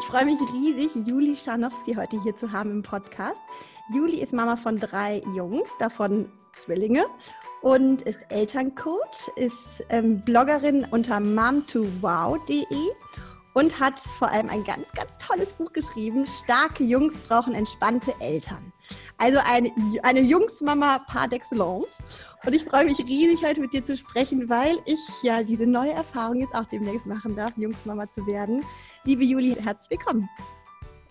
Ich freue mich riesig, Juli Scharnowski heute hier zu haben im Podcast. Juli ist Mama von drei Jungs, davon Zwillinge und ist Elterncoach, ist ähm, Bloggerin unter mom2wow.de und hat vor allem ein ganz, ganz tolles Buch geschrieben. Starke Jungs brauchen entspannte Eltern. Also eine, eine Jungsmama par excellence. Und ich freue mich riesig, heute mit dir zu sprechen, weil ich ja diese neue Erfahrung jetzt auch demnächst machen darf, Jungsmama zu werden. Liebe Juli, herzlich willkommen.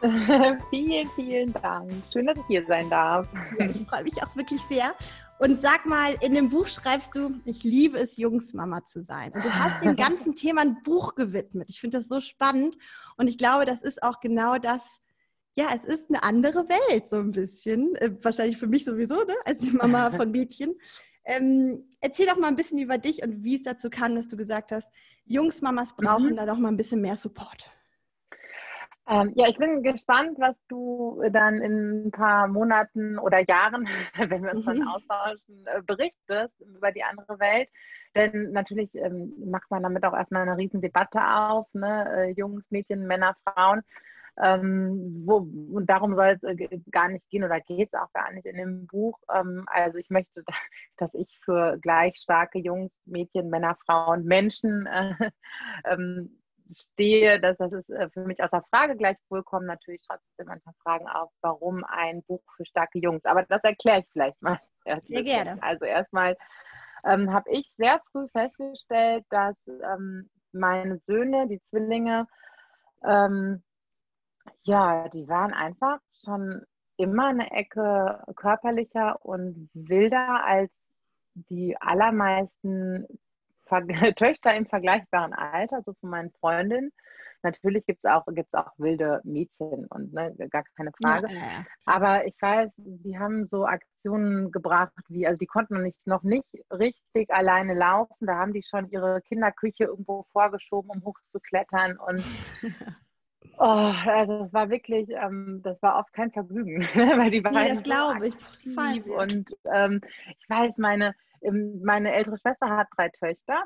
vielen, vielen Dank. Schön, dass ich hier sein darf. Ja, ich freue mich auch wirklich sehr. Und sag mal, in dem Buch schreibst du, ich liebe es, Jungsmama zu sein. Und du hast dem ganzen Thema ein Buch gewidmet. Ich finde das so spannend. Und ich glaube, das ist auch genau das, ja, es ist eine andere Welt, so ein bisschen. Äh, wahrscheinlich für mich sowieso, ne? als die Mama von Mädchen. Ähm, erzähl doch mal ein bisschen über dich und wie es dazu kam, dass du gesagt hast, Jungsmamas brauchen mhm. da doch mal ein bisschen mehr Support. Ähm, ja, ich bin gespannt, was du dann in ein paar Monaten oder Jahren, wenn wir uns dann mhm. austauschen, äh, berichtest über die andere Welt. Denn natürlich ähm, macht man damit auch erstmal eine riesen Debatte auf, ne? Äh, Jungs, Mädchen, Männer, Frauen. Ähm, wo, und darum soll es äh, gar nicht gehen oder geht es auch gar nicht in dem Buch. Ähm, also ich möchte, dass ich für gleich starke Jungs, Mädchen, Männer, Frauen, Menschen äh, ähm, stehe, dass das ist äh, für mich außer Frage. Gleichwohl kommen natürlich trotzdem manchmal Fragen auf, warum ein Buch für starke Jungs. Aber das erkläre ich vielleicht mal. Sehr gerne. Also erstmal ähm, habe ich sehr früh festgestellt, dass ähm, meine Söhne, die Zwillinge, ähm, ja, die waren einfach schon immer eine Ecke körperlicher und wilder als die allermeisten Töchter im vergleichbaren Alter, so von meinen Freundinnen. Natürlich gibt es auch, gibt's auch wilde Mädchen und ne, gar keine Frage. Ja, ja. Aber ich weiß, sie haben so Aktionen gebracht, wie, also die konnten noch nicht, noch nicht richtig alleine laufen. Da haben die schon ihre Kinderküche irgendwo vorgeschoben, um hochzuklettern. Und Oh, also das war wirklich, ähm, das war oft kein Vergnügen, weil die beiden nee, das glaube ich. So und ähm, ich weiß, meine, ähm, meine ältere Schwester hat drei Töchter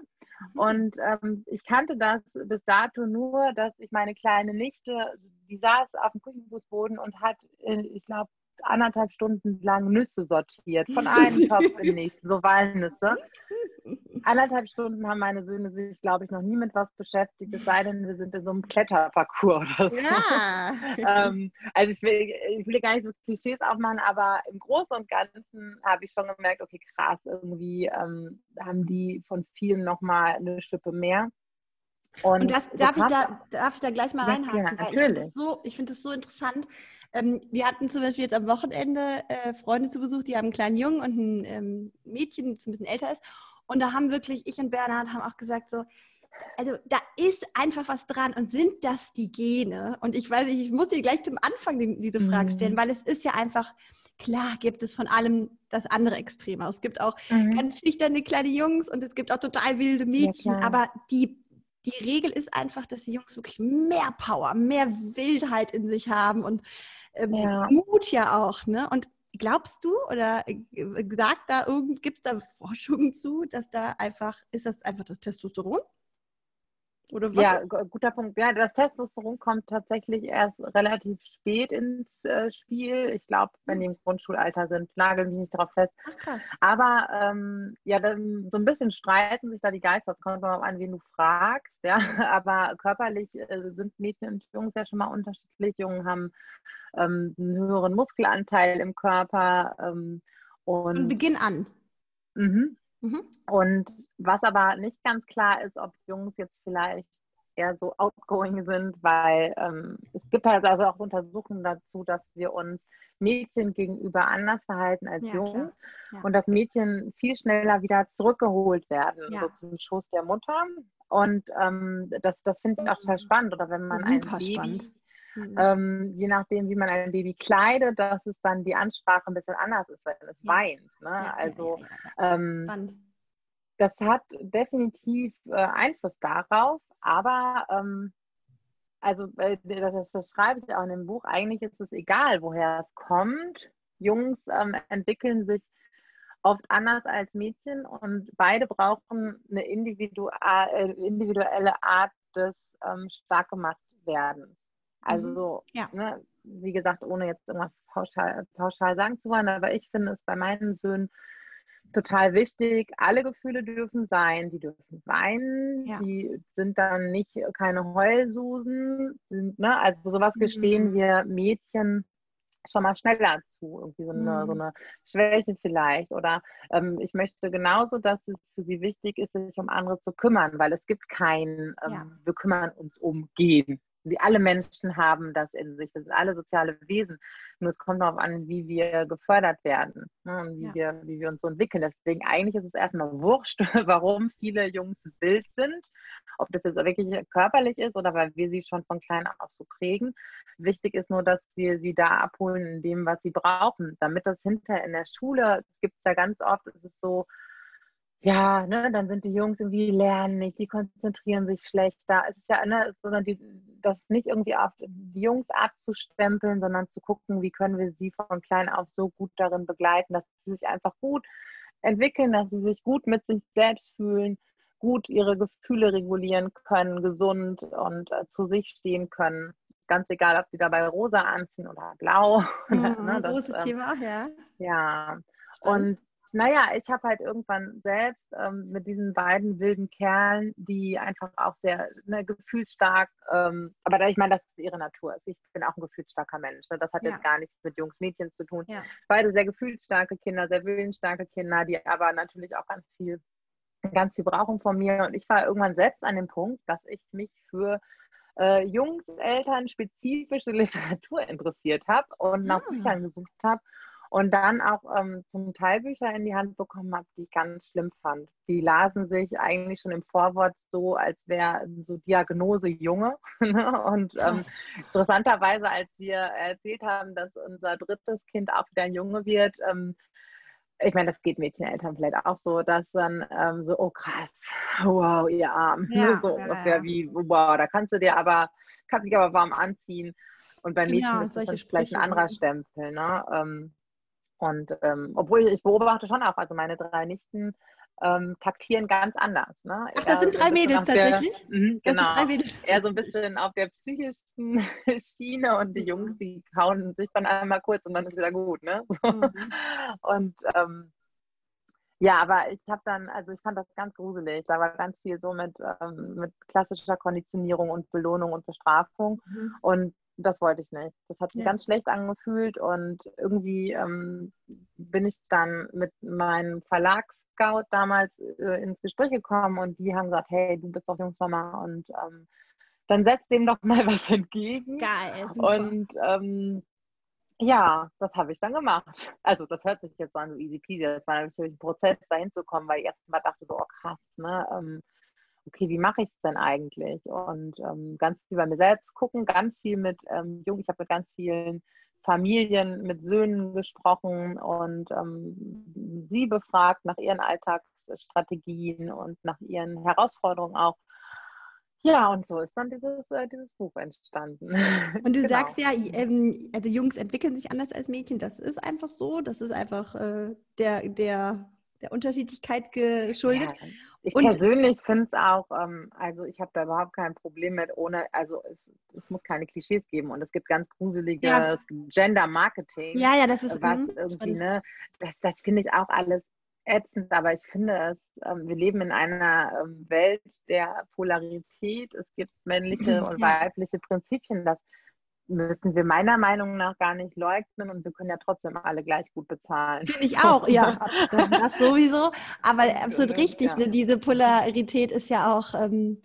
mhm. und ähm, ich kannte das bis dato nur, dass ich meine kleine Nichte, die saß auf dem Küchenfußboden und hat, äh, ich glaube, anderthalb Stunden lang Nüsse sortiert, von einem Topf in den nächsten, so Walnüsse. Anderthalb Stunden haben meine Söhne sich, glaube ich, noch nie mit was beschäftigt, es sei denn, wir sind in so einem Kletterparcours oder so. Ja. ähm, also ich will, ich will gar nicht so Klischees aufmachen, aber im Großen und Ganzen habe ich schon gemerkt, okay, krass, irgendwie ähm, haben die von vielen nochmal eine Schippe mehr. Und, und das, darf, ich da, darf ich da gleich mal reinhaken? Ja, natürlich. Ich finde das, so, find das so interessant. Ähm, wir hatten zum Beispiel jetzt am Wochenende äh, Freunde zu Besuch, die haben einen kleinen Jungen und ein ähm, Mädchen, das ein bisschen älter ist. Und da haben wirklich, ich und Bernhard haben auch gesagt, so, also da ist einfach was dran und sind das die Gene? Und ich weiß nicht, ich muss dir gleich zum Anfang diese Frage mhm. stellen, weil es ist ja einfach, klar gibt es von allem das andere Extrem. Es gibt auch mhm. ganz schüchterne kleine Jungs und es gibt auch total wilde Mädchen, ja, aber die die Regel ist einfach, dass die Jungs wirklich mehr Power, mehr Wildheit in sich haben und ähm, ja. Mut ja auch. Ne? Und glaubst du oder äh, sagt da irgend, gibt es da Forschungen zu, dass da einfach, ist das einfach das Testosteron? Oder was ja, guter Punkt. Ja, das Testosteron kommt tatsächlich erst relativ spät ins äh, Spiel. Ich glaube, wenn die im Grundschulalter sind, nageln die nicht darauf fest. Ach, krass. Aber ähm, ja, dann, so ein bisschen streiten sich da die Geister. Das kommt mal an, wen du fragst. Ja, aber körperlich äh, sind Mädchen und Jungs ja schon mal unterschiedlich. Jungen haben ähm, einen höheren Muskelanteil im Körper. Ähm, und Von Beginn an. Mhm. Mhm. Und was aber nicht ganz klar ist, ob Jungs jetzt vielleicht eher so outgoing sind, weil ähm, es gibt halt also auch Untersuchungen dazu, dass wir uns Mädchen gegenüber anders verhalten als ja, Jungs ja. und dass Mädchen viel schneller wieder zurückgeholt werden, ja. so zum Schoß der Mutter. Und ähm, das, das finde ich auch total spannend. Oder wenn man Super ein Baby, spannend. Mhm. Ähm, je nachdem, wie man ein Baby kleidet, dass es dann die Ansprache ein bisschen anders ist, wenn es ja. weint. Ne? Ja, also ja, ähm, das hat definitiv äh, Einfluss darauf, aber ähm, also äh, das, das, schreibe ich auch in dem Buch, eigentlich ist es egal, woher es kommt. Jungs ähm, entwickeln sich oft anders als Mädchen und beide brauchen eine äh, individuelle Art des ähm, stark gemacht werdens. Also, mhm. ja. ne, wie gesagt, ohne jetzt irgendwas pauschal, pauschal sagen zu wollen, aber ich finde es bei meinen Söhnen total wichtig. Alle Gefühle dürfen sein. Die dürfen weinen. Ja. Die sind dann nicht keine Heulsusen. Sind, ne? Also sowas gestehen mhm. wir Mädchen schon mal schneller zu, irgendwie so eine, mhm. so eine Schwäche vielleicht. Oder ähm, ich möchte genauso, dass es für sie wichtig ist, sich um andere zu kümmern, weil es gibt kein, ähm, ja. wir kümmern uns um Gehen. Wie alle Menschen haben das in sich. Wir sind alle soziale Wesen. Nur es kommt darauf an, wie wir gefördert werden ne, und wie, ja. wir, wie wir uns so entwickeln. Deswegen eigentlich ist es erstmal wurscht, warum viele Jungs wild sind. Ob das jetzt wirklich körperlich ist oder weil wir sie schon von klein auf so prägen. Wichtig ist nur, dass wir sie da abholen in dem, was sie brauchen. Damit das hinter in der Schule gibt es ja ganz oft, ist es so, ja, ne, dann sind die Jungs irgendwie lernen nicht, die konzentrieren sich schlechter. Es ist ja, ne, sondern die, das nicht irgendwie auf die Jungs abzustempeln, sondern zu gucken, wie können wir sie von klein auf so gut darin begleiten, dass sie sich einfach gut entwickeln, dass sie sich gut mit sich selbst fühlen, gut ihre Gefühle regulieren können, gesund und äh, zu sich stehen können. Ganz egal, ob sie dabei rosa anziehen oder blau. Ja, ne, das, großes ähm, Thema, ja. Ja. Spannend. Und naja, ich habe halt irgendwann selbst ähm, mit diesen beiden wilden Kerlen, die einfach auch sehr ne, gefühlsstark, ähm, aber da, ich meine, das ist ihre Natur. Ich bin auch ein gefühlsstarker Mensch. Ne? Das hat ja. jetzt gar nichts mit Jungs, Mädchen zu tun. Ja. Beide sehr gefühlsstarke Kinder, sehr willensstarke Kinder, die aber natürlich auch ganz viel, ganz viel brauchen von mir. Und ich war irgendwann selbst an dem Punkt, dass ich mich für äh, Jungs, Eltern spezifische Literatur interessiert habe und nach ah. Büchern gesucht habe und dann auch ähm, zum Teil Bücher in die Hand bekommen habe, die ich ganz schlimm fand. Die lasen sich eigentlich schon im Vorwort so, als wäre so Diagnose Junge. Ne? und ähm, interessanterweise, als wir erzählt haben, dass unser drittes Kind auch wieder ein Junge wird, ähm, ich meine, das geht Mädcheneltern vielleicht auch so, dass dann ähm, so, oh krass, wow, ihr Arm. Ja, so ungefähr ja. wie, wow, da kannst du dir aber, kannst dich aber warm anziehen. Und bei Mädchen genau, ist das vielleicht ein anderer Stempel. Ne? Ähm, und ähm, obwohl ich, ich, beobachte schon auch, also meine drei Nichten ähm, taktieren ganz anders. Ne? Ach, das sind drei Mädels tatsächlich? Der, mh, genau. Eher so ein bisschen auf der psychischen Schiene und die Jungs, die kauen sich dann einmal kurz und dann ist wieder gut. Ne? Mhm. Und ähm, ja, aber ich habe dann, also ich fand das ganz gruselig. Da war ganz viel so mit, ähm, mit klassischer Konditionierung und Belohnung und Bestrafung. Mhm. Und das wollte ich nicht. Das hat sich ja. ganz schlecht angefühlt und irgendwie ähm, bin ich dann mit meinem Verlagsscout damals äh, ins Gespräch gekommen und die haben gesagt, hey, du bist doch Jungsmama und ähm, dann setzt dem doch mal was entgegen. Geil. Super. Und ähm, ja, das habe ich dann gemacht. Also das hört sich jetzt so an so easy peasy. Das war natürlich ein Prozess, dahin zu kommen, weil ich erst mal dachte so, oh krass, ne? Okay, wie mache ich es denn eigentlich? Und ähm, ganz viel bei mir selbst gucken, ganz viel mit ähm, Jungen, ich habe mit ganz vielen Familien, mit Söhnen gesprochen und ähm, sie befragt nach ihren Alltagsstrategien und nach ihren Herausforderungen auch. Ja, und so ist dann dieses, äh, dieses Buch entstanden. Und du genau. sagst ja, ähm, also Jungs entwickeln sich anders als Mädchen. Das ist einfach so. Das ist einfach äh, der, der, der Unterschiedlichkeit geschuldet. Ja. Ich und, persönlich finde es auch, ähm, also ich habe da überhaupt kein Problem mit, ohne, also es, es muss keine Klischees geben und es gibt ganz gruseliges ja. Gender Marketing. Ja, ja, das ist was mh, irgendwie, ne, das, das finde ich auch alles ätzend, aber ich finde es, ähm, wir leben in einer ähm, Welt der Polarität. Es gibt männliche und weibliche Prinzipien. Das müssen wir meiner Meinung nach gar nicht leugnen und wir können ja trotzdem alle gleich gut bezahlen. Finde ich auch, ja, das sowieso. Aber absolut richtig, ja. ne? diese Polarität ist ja auch, ähm,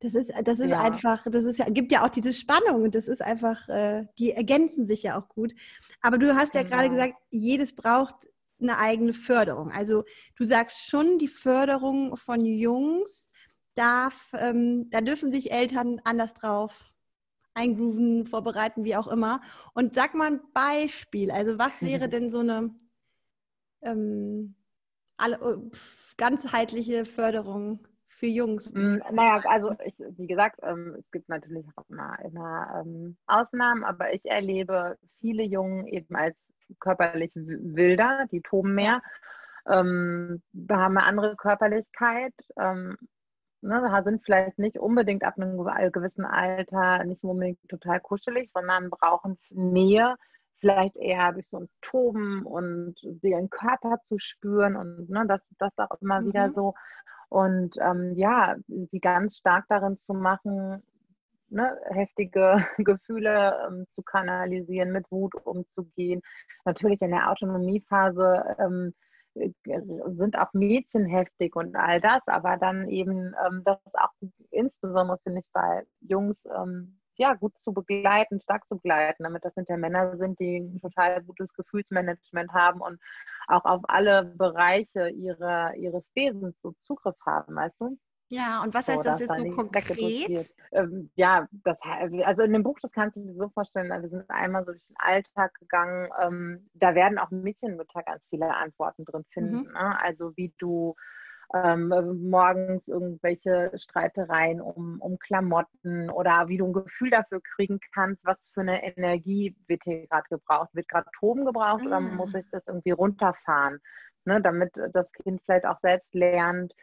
das ist, das ist ja. einfach, das ist ja, gibt ja auch diese Spannung und das ist einfach, äh, die ergänzen sich ja auch gut. Aber du hast ja genau. gerade gesagt, jedes braucht eine eigene Förderung. Also du sagst schon, die Förderung von Jungs darf, ähm, da dürfen sich Eltern anders drauf eingrooven, vorbereiten, wie auch immer. Und sag mal ein Beispiel. Also was wäre denn so eine ähm, alle, oh, ganzheitliche Förderung für Jungs? Mm, naja, also ich, wie gesagt, ähm, es gibt natürlich auch immer, immer ähm, Ausnahmen, aber ich erlebe viele Jungen eben als körperlich wilder, die toben mehr, ähm, haben eine andere Körperlichkeit, ähm, ne, sind vielleicht nicht unbedingt ab einem gewissen Alter nicht unbedingt total kuschelig, sondern brauchen Nähe, vielleicht eher durch so ein Toben und ihren Körper zu spüren und ne, das, das auch immer mhm. wieder so. Und ähm, ja, sie ganz stark darin zu machen, ne, heftige Gefühle ähm, zu kanalisieren, mit Wut umzugehen. Natürlich in der Autonomiephase ähm, äh, sind auch Mädchen heftig und all das, aber dann eben ähm, das auch insbesondere finde ich bei Jungs ähm, ja gut zu begleiten, stark zu begleiten, damit das hinter Männer sind, die ein total gutes Gefühlsmanagement haben und auch auf alle Bereiche ihrer, ihres Wesens so Zugriff haben, weißt du? Ja, und was heißt so, das jetzt so konkret? Ähm, ja, das, also in dem Buch, das kannst du dir so vorstellen, wir sind einmal so durch den Alltag gegangen, ähm, da werden auch Mädchenmütter ganz viele Antworten drin finden. Mhm. Ne? Also wie du ähm, morgens irgendwelche Streitereien um, um Klamotten oder wie du ein Gefühl dafür kriegen kannst, was für eine Energie wird hier gerade gebraucht. Wird gerade Toben gebraucht mhm. oder muss ich das irgendwie runterfahren? Ne? Damit das Kind vielleicht auch selbst lernt,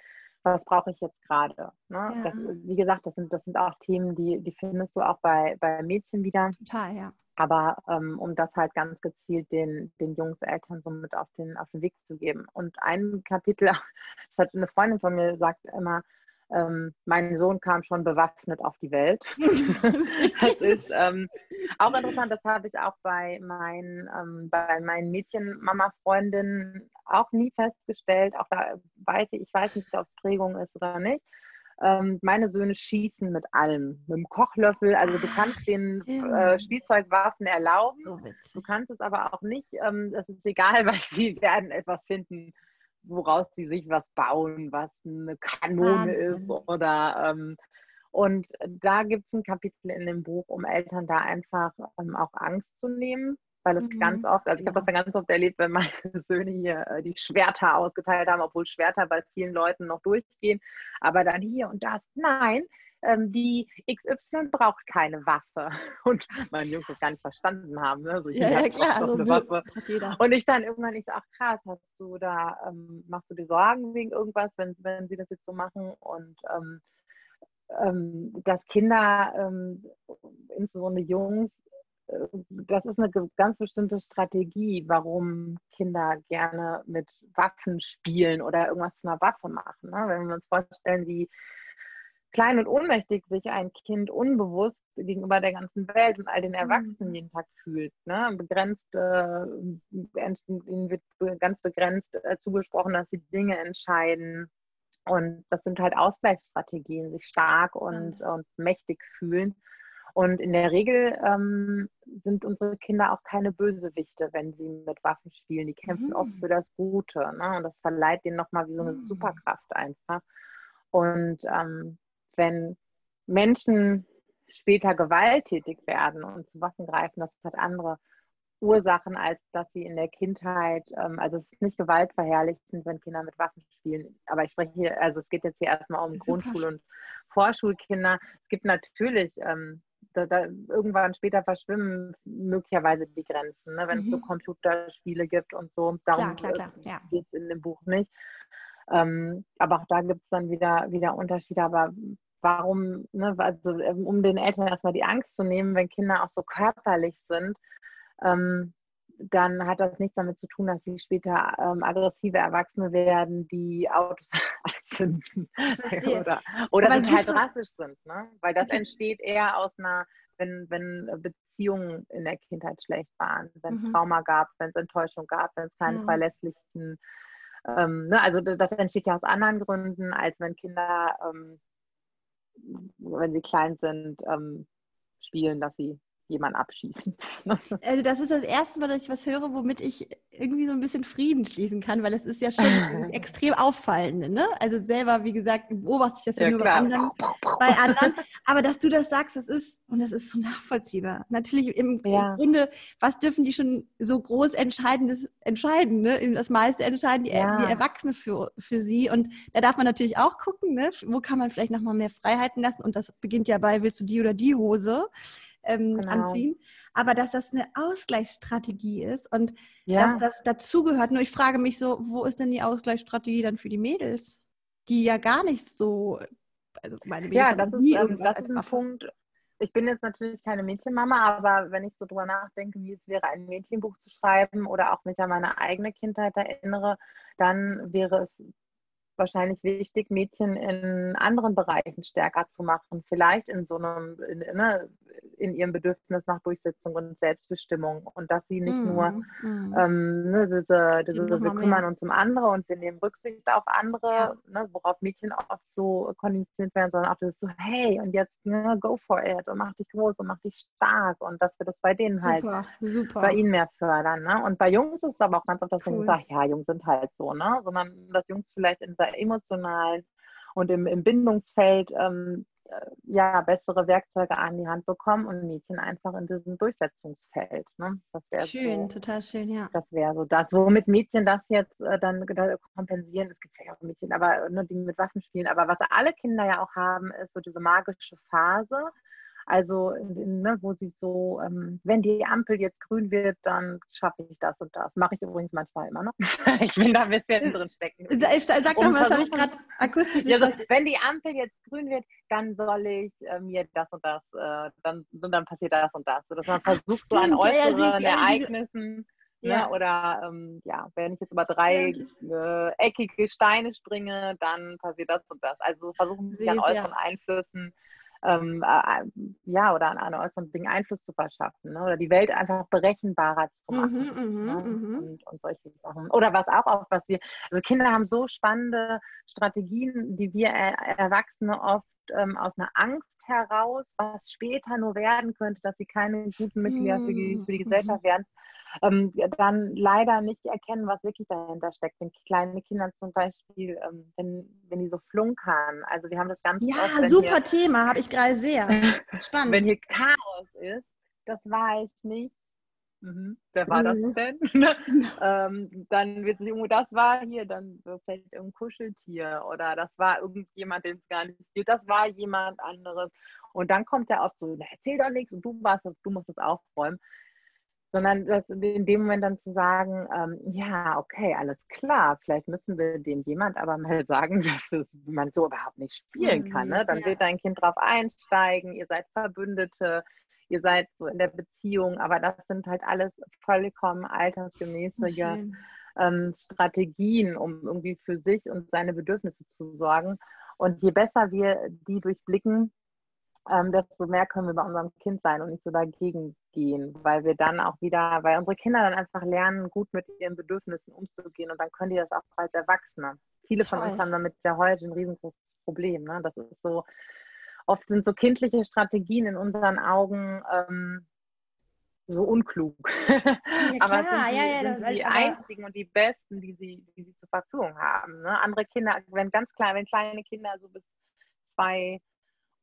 was brauche ich jetzt gerade. Ne? Ja. wie gesagt, das sind, das sind auch Themen, die, die findest du auch bei, bei Mädchen wieder. Total, ja. Aber ähm, um das halt ganz gezielt den, den Jungs Eltern so mit auf den, auf den Weg zu geben. Und ein Kapitel, das hat eine Freundin von mir sagt immer, ähm, mein Sohn kam schon bewaffnet auf die Welt. das ist ähm, auch interessant, das habe ich auch bei meinen, ähm, bei meinen Mädchen-Mama-Freundinnen auch nie festgestellt. Auch da weiß ich, ich weiß nicht, ob es Prägung ist oder nicht. Ähm, meine Söhne schießen mit allem, mit dem Kochlöffel. Also du kannst den äh, Spielzeugwaffen erlauben, du kannst es aber auch nicht. Ähm, es ist egal, weil sie werden etwas finden, woraus sie sich was bauen, was eine Kanone Wahnsinn. ist oder ähm, und da gibt es ein Kapitel in dem Buch, um Eltern da einfach ähm, auch Angst zu nehmen, weil es mhm. ganz oft, also ich habe das dann ganz oft erlebt, wenn meine Söhne hier äh, die Schwerter ausgeteilt haben, obwohl Schwerter bei vielen Leuten noch durchgehen, aber dann hier und das, nein, ähm, die XY braucht keine Waffe. Und meine Jungs das gar nicht verstanden haben. Ne? Also ja, ja, klar. Also eine Waffe. Und ich dann irgendwann nicht so, ach krass, hast du da, ähm, machst du dir Sorgen wegen irgendwas, wenn, wenn sie das jetzt so machen? Und ähm, ähm dass Kinder, ähm, insbesondere Jungs, das ist eine ganz bestimmte Strategie, warum Kinder gerne mit Waffen spielen oder irgendwas zu einer Waffe machen. Ne? Wenn wir uns vorstellen, wie klein und ohnmächtig sich ein Kind unbewusst gegenüber der ganzen Welt und all den Erwachsenen mhm. jeden Tag fühlt. Ne? Begrenzt, äh, ihnen wird ganz begrenzt äh, zugesprochen, dass sie Dinge entscheiden. Und das sind halt Ausgleichsstrategien, sich stark und, mhm. und mächtig fühlen. Und in der Regel ähm, sind unsere Kinder auch keine Bösewichte, wenn sie mit Waffen spielen. Die kämpfen mhm. oft für das Gute. Ne? Und das verleiht denen nochmal wie so eine mhm. Superkraft einfach. Und ähm, wenn Menschen später gewalttätig werden und zu Waffen greifen, das hat andere Ursachen, als dass sie in der Kindheit, ähm, also es ist nicht gewaltverherrlichend, wenn Kinder mit Waffen spielen, aber ich spreche hier, also es geht jetzt hier erstmal um Grundschul- und Vorschulkinder. Es gibt natürlich, ähm, da, da, irgendwann später verschwimmen möglicherweise die Grenzen, ne, wenn mhm. es so mhm. Computerspiele gibt und so. Darum ja. geht es in dem Buch nicht. Ähm, aber auch da gibt es dann wieder, wieder Unterschiede. Aber warum, ne, also ähm, um den Eltern erstmal die Angst zu nehmen, wenn Kinder auch so körperlich sind, ähm, dann hat das nichts damit zu tun, dass sie später ähm, aggressive Erwachsene werden, die Autos anzünden oder, oder die halt drastisch sind. Ne? Weil das entsteht eher aus einer, wenn, wenn Beziehungen in der Kindheit schlecht waren, wenn es mhm. Trauma gab, wenn es Enttäuschung gab, wenn es keine mhm. verlässlichen ähm, ne, also das entsteht ja aus anderen Gründen, als wenn Kinder, ähm, wenn sie klein sind, ähm, spielen, dass sie jemanden abschießen. Also das ist das erste Mal, dass ich was höre, womit ich irgendwie so ein bisschen Frieden schließen kann, weil es ist ja schon extrem auffallend. Ne? Also selber, wie gesagt, beobachte ich das ja, ja nur bei anderen, bei anderen. Aber dass du das sagst, das ist, und das ist so nachvollziehbar. Natürlich im, ja. im Grunde, was dürfen die schon so groß Entscheidendes entscheiden? Ne? Das meiste entscheiden die, ja. die Erwachsene für, für sie. Und da darf man natürlich auch gucken, ne? wo kann man vielleicht nochmal mehr Freiheiten lassen. Und das beginnt ja bei, willst du die oder die Hose? Ähm, genau. anziehen. Aber dass das eine Ausgleichsstrategie ist und ja. dass das dazugehört. Nur ich frage mich so, wo ist denn die Ausgleichsstrategie dann für die Mädels, die ja gar nicht so Also meine Mädels ja, das ist, ähm, das ist ein Punkt. Ich bin jetzt natürlich keine Mädchenmama, aber wenn ich so drüber nachdenke, wie es wäre, ein Mädchenbuch zu schreiben oder auch mich an meine eigene Kindheit erinnere, dann wäre es wahrscheinlich wichtig, Mädchen in anderen Bereichen stärker zu machen. Vielleicht in so einem, in, ne, in ihrem Bedürfnis nach Durchsetzung und Selbstbestimmung. Und dass sie nicht mm, nur mm. Ähm, ne, diese, diese wir kümmern uns um andere und wir nehmen Rücksicht auf andere, ja. ne, worauf Mädchen oft so konditioniert werden, sondern auch das so, hey, und jetzt ne, go for it und mach dich groß und mach dich stark und dass wir das bei denen halt super, halt super. bei ihnen mehr fördern. Ne? Und bei Jungs ist es aber auch ganz oft, dass cool. man sagt, ja, Jungs sind halt so, ne? sondern dass Jungs vielleicht in dieser emotionalen und im, im Bindungsfeld ähm, äh, ja, bessere Werkzeuge an die Hand bekommen und Mädchen einfach in diesem Durchsetzungsfeld. Ne? Das schön, so, total schön, ja. Das wäre so das, womit Mädchen das jetzt äh, dann kompensieren. Es gibt ja auch Mädchen, aber nur die mit Waffen spielen. Aber was alle Kinder ja auch haben, ist so diese magische Phase, also, ne, wo sie so, ähm, wenn die Ampel jetzt grün wird, dann schaffe ich das und das. Mache ich übrigens manchmal immer noch. ich bin da ein bisschen drin stecken. Sag doch mal, das habe ich gerade akustisch ja, so, Wenn die Ampel jetzt grün wird, dann soll ich äh, mir das und das, äh, dann, dann passiert das und das. Sodass man versucht, Ach, so an äußeren ja, ja, Ereignissen. Ne, ja. Ne? Oder ähm, ja, wenn ich jetzt über drei äh, eckige Steine springe, dann passiert das und das. Also versuchen sich an äußeren Einflüssen ähm, äh, ja, oder an, an äußeren Dingen Einfluss zu verschaffen ne? oder die Welt einfach berechenbarer zu machen mhm, ne? Mhm, mhm. und, und, solche Sachen. Oder was auch oft, was wir, also Kinder haben so spannende Strategien, die wir Erwachsene oft ähm, aus einer Angst heraus, was später nur werden könnte, dass sie keine guten Mitglieder für die, für die Gesellschaft werden, ähm, dann leider nicht erkennen, was wirklich dahinter steckt. Wenn kleine Kinder zum Beispiel, ähm, wenn, wenn die so flunkern, also wir haben das ganz Ja, oft, super hier, Thema, habe ich gerade sehr. Spannend. wenn hier Chaos ist, das weiß nicht. Mhm. Wer war das mhm. denn? ähm, dann wird sich irgendwo, das war hier, dann fällt irgendein Kuscheltier oder das war irgendjemand, den es gar nicht gibt, das war jemand anderes. Und dann kommt er oft so, erzähl doch nichts und du warst das, du musst es aufräumen sondern das in dem Moment dann zu sagen, ähm, ja, okay, alles klar, vielleicht müssen wir dem jemand aber mal sagen, dass es, man so überhaupt nicht spielen kann. Ne? Dann ja. wird dein Kind drauf einsteigen, ihr seid Verbündete, ihr seid so in der Beziehung, aber das sind halt alles vollkommen altersgemäße ähm, Strategien, um irgendwie für sich und seine Bedürfnisse zu sorgen. Und je besser wir die durchblicken, ähm, desto mehr können wir bei unserem Kind sein und nicht so dagegen gehen, weil wir dann auch wieder, weil unsere Kinder dann einfach lernen, gut mit ihren Bedürfnissen umzugehen und dann können die das auch als Erwachsene. Viele Toll. von uns haben damit ja heute ein riesengroßes Problem. Ne? Das ist so, oft sind so kindliche Strategien in unseren Augen ähm, so unklug. Ja, aber es sind die, ja, ja, sind die einzigen und die besten, die sie, die sie zur Verfügung haben. Ne? Andere Kinder, wenn ganz klein, wenn kleine Kinder so bis zwei,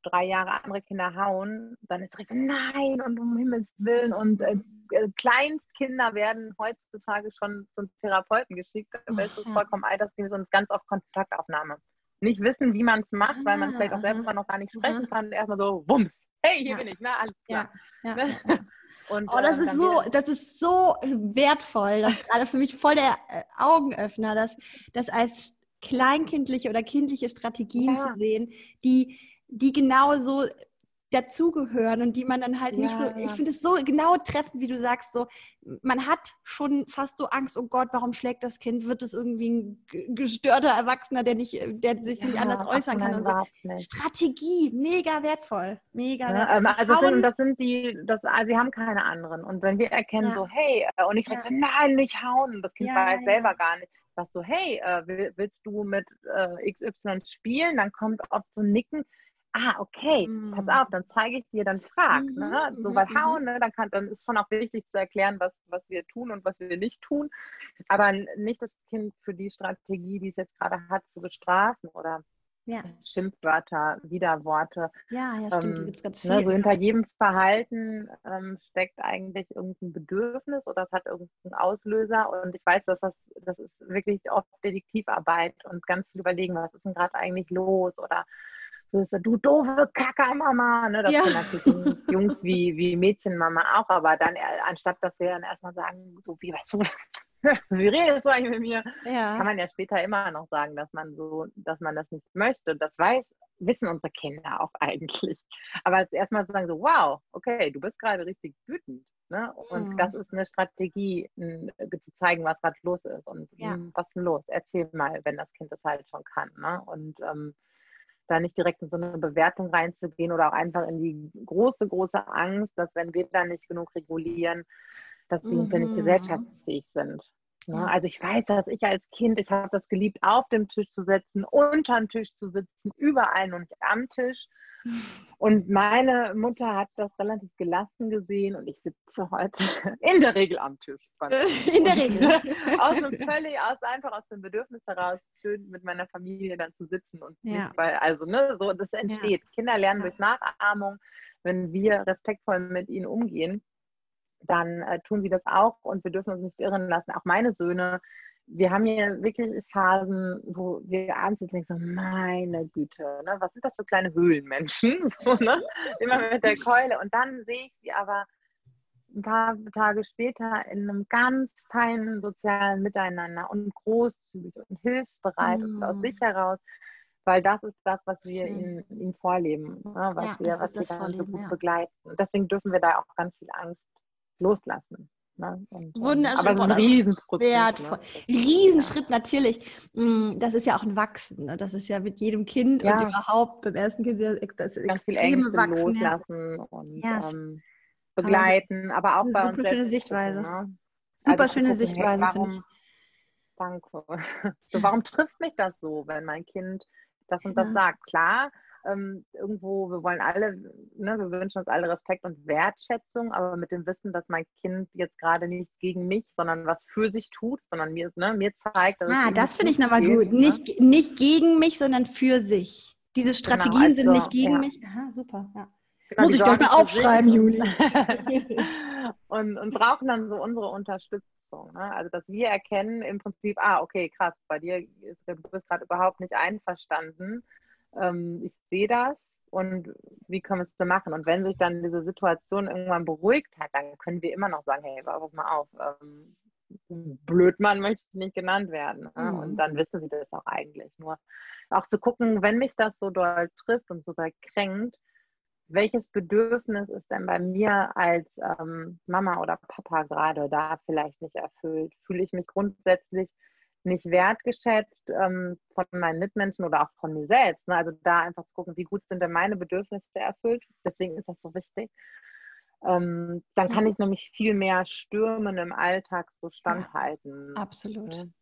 drei Jahre andere Kinder hauen, dann ist es so, nein, und um Himmels Willen. Und äh, äh Kleinstkinder werden heutzutage schon zum Therapeuten geschickt, weil es ist vollkommen altersgemäß und ist ganz oft Kontaktaufnahme. Nicht wissen, wie man es macht, weil man vielleicht auch selber noch gar nicht sprechen kann. Erstmal so, wumms, hey, hier ja. bin ich, na, alles klar. Ja, ja, ne? Und, oh, das ähm, ist so, das ist so wertvoll. Das ist gerade für mich voll der äh, Augenöffner, das, das als kleinkindliche oder kindliche Strategien zu sehen, die die genau so dazugehören und die man dann halt ja. nicht so, ich finde es so genau treffend, wie du sagst, so, man hat schon fast so Angst, oh Gott, warum schlägt das Kind? Wird es irgendwie ein gestörter Erwachsener, der nicht, der sich ja, nicht anders äußern kann und so. Strategie, mega wertvoll, mega wertvoll. Ähm, also Frauen, das sind die, das, also sie haben keine anderen. Und wenn wir erkennen so, hey, äh, und ich sage, nein, nicht hauen, das Kind weiß selber gar nicht, sagst so, hey, äh, willst du mit äh, XY spielen? Dann kommt oft so ein Nicken, ah, okay, mhm. pass auf, dann zeige ich dir, dann frag. Mhm. Ne? So, weil mhm, hauen, ne? dann, kann, dann ist schon auch wichtig zu erklären, was, was wir tun und was wir nicht tun. Aber nicht das Kind für die Strategie, die es jetzt gerade hat, zu bestrafen oder ja. Schimpfwörter, Widerworte. Ja, ja, stimmt, ähm, gibt es ganz viel. Ne, so hinter jedem Verhalten ähm, steckt eigentlich irgendein Bedürfnis oder es hat irgendeinen Auslöser. Und ich weiß, dass das, das ist wirklich oft Detektivarbeit und ganz viel überlegen, was ist denn gerade eigentlich los oder ist du doofe Kackermama. Ne? Das ja. sind natürlich Jungs wie, wie Mädchenmama auch, aber dann, äh, anstatt dass wir dann erstmal sagen, so wie, weißt du, wie redest du eigentlich mit mir? Ja. Kann man ja später immer noch sagen, dass man so, dass man das nicht möchte. Das weiß, wissen unsere Kinder auch eigentlich. Aber erstmal zu sagen so, wow, okay, du bist gerade richtig wütend. Ne? Und mhm. das ist eine Strategie, zu zeigen, was gerade los ist und ja. was ist denn los? Erzähl mal, wenn das Kind das halt schon kann. Ne? Und ähm, da nicht direkt in so eine Bewertung reinzugehen oder auch einfach in die große, große Angst, dass wenn wir da nicht genug regulieren, dass sie mhm. nicht gesellschaftsfähig sind. Ja, also ich weiß, dass ich als Kind, ich habe das geliebt, auf dem Tisch zu sitzen, unter dem Tisch zu sitzen, überall und nicht am Tisch. Und meine Mutter hat das relativ gelassen gesehen und ich sitze heute in der Regel am Tisch. In der Regel. aus einem völlig, aus, einfach aus dem Bedürfnis heraus, schön mit meiner Familie dann zu sitzen und ja. nicht, weil, also, ne, so, das entsteht. Ja. Kinder lernen ja. durch Nachahmung, wenn wir respektvoll mit ihnen umgehen dann äh, tun sie das auch und wir dürfen uns nicht irren lassen. Auch meine Söhne, wir haben hier wirklich Phasen, wo wir abends jetzt denken, so, meine Güte, ne, was sind das für kleine Höhlenmenschen? So, ne? Immer mit der Keule. Und dann sehe ich sie aber ein paar Tage später in einem ganz feinen sozialen Miteinander und großzügig und hilfsbereit mhm. und aus sich heraus, weil das ist das, was wir ihnen, ihnen, vorleben, ne? was ja, wir, was wir dann so gut ja. begleiten. Und deswegen dürfen wir da auch ganz viel Angst loslassen. Ne? Und, ähm, Wunderschön. Aber ein Riesenprozess. Wertvoll. Ne? Riesenschritt ja. natürlich. Mm, das ist ja auch ein Wachsen. Ne? Das ist ja mit jedem Kind ja. und überhaupt beim ersten Kind das ist Ganz viel Ängste Wachsen, loslassen ja. und ähm, begleiten, aber, aber auch bei uns. Super schöne Sichtweise. Ne? Super also schöne gucken, Sichtweise. Hey, warum, danke. so, warum trifft mich das so, wenn mein Kind das und das sagt? Klar, ähm, irgendwo, wir wollen alle, ne, wir wünschen uns alle Respekt und Wertschätzung, aber mit dem Wissen, dass mein Kind jetzt gerade nichts gegen mich, sondern was für sich tut, sondern mir, ne, mir zeigt, dass Ah, das finde ich nochmal gut. Ne? Nicht, nicht gegen mich, sondern für sich. Diese genau, Strategien genau, also, sind nicht gegen ja. mich. Aha, super, ja. Genau, Muss ich gleich mal aufschreiben, Juli. und, und brauchen dann so unsere Unterstützung. Ne? Also, dass wir erkennen im Prinzip, ah, okay, krass, bei dir ist, du bist gerade überhaupt nicht einverstanden ähm, ich sehe das und wie können wir es denn machen? Und wenn sich dann diese Situation irgendwann beruhigt hat, dann können wir immer noch sagen, hey, pass mal auf, ähm, Blödmann möchte nicht genannt werden. Ne? Mhm. Und dann wissen sie das auch eigentlich. Nur auch zu gucken, wenn mich das so doll trifft und so doll kränkt, welches Bedürfnis ist denn bei mir als ähm, Mama oder Papa gerade da vielleicht nicht erfüllt? Fühle ich mich grundsätzlich nicht wertgeschätzt ähm, von meinen Mitmenschen oder auch von mir selbst. Ne? Also da einfach zu gucken, wie gut sind denn meine Bedürfnisse erfüllt. Deswegen ist das so wichtig. Ähm, dann kann ich nämlich viel mehr Stürmen im Alltag so standhalten. Ja, absolut. Ne?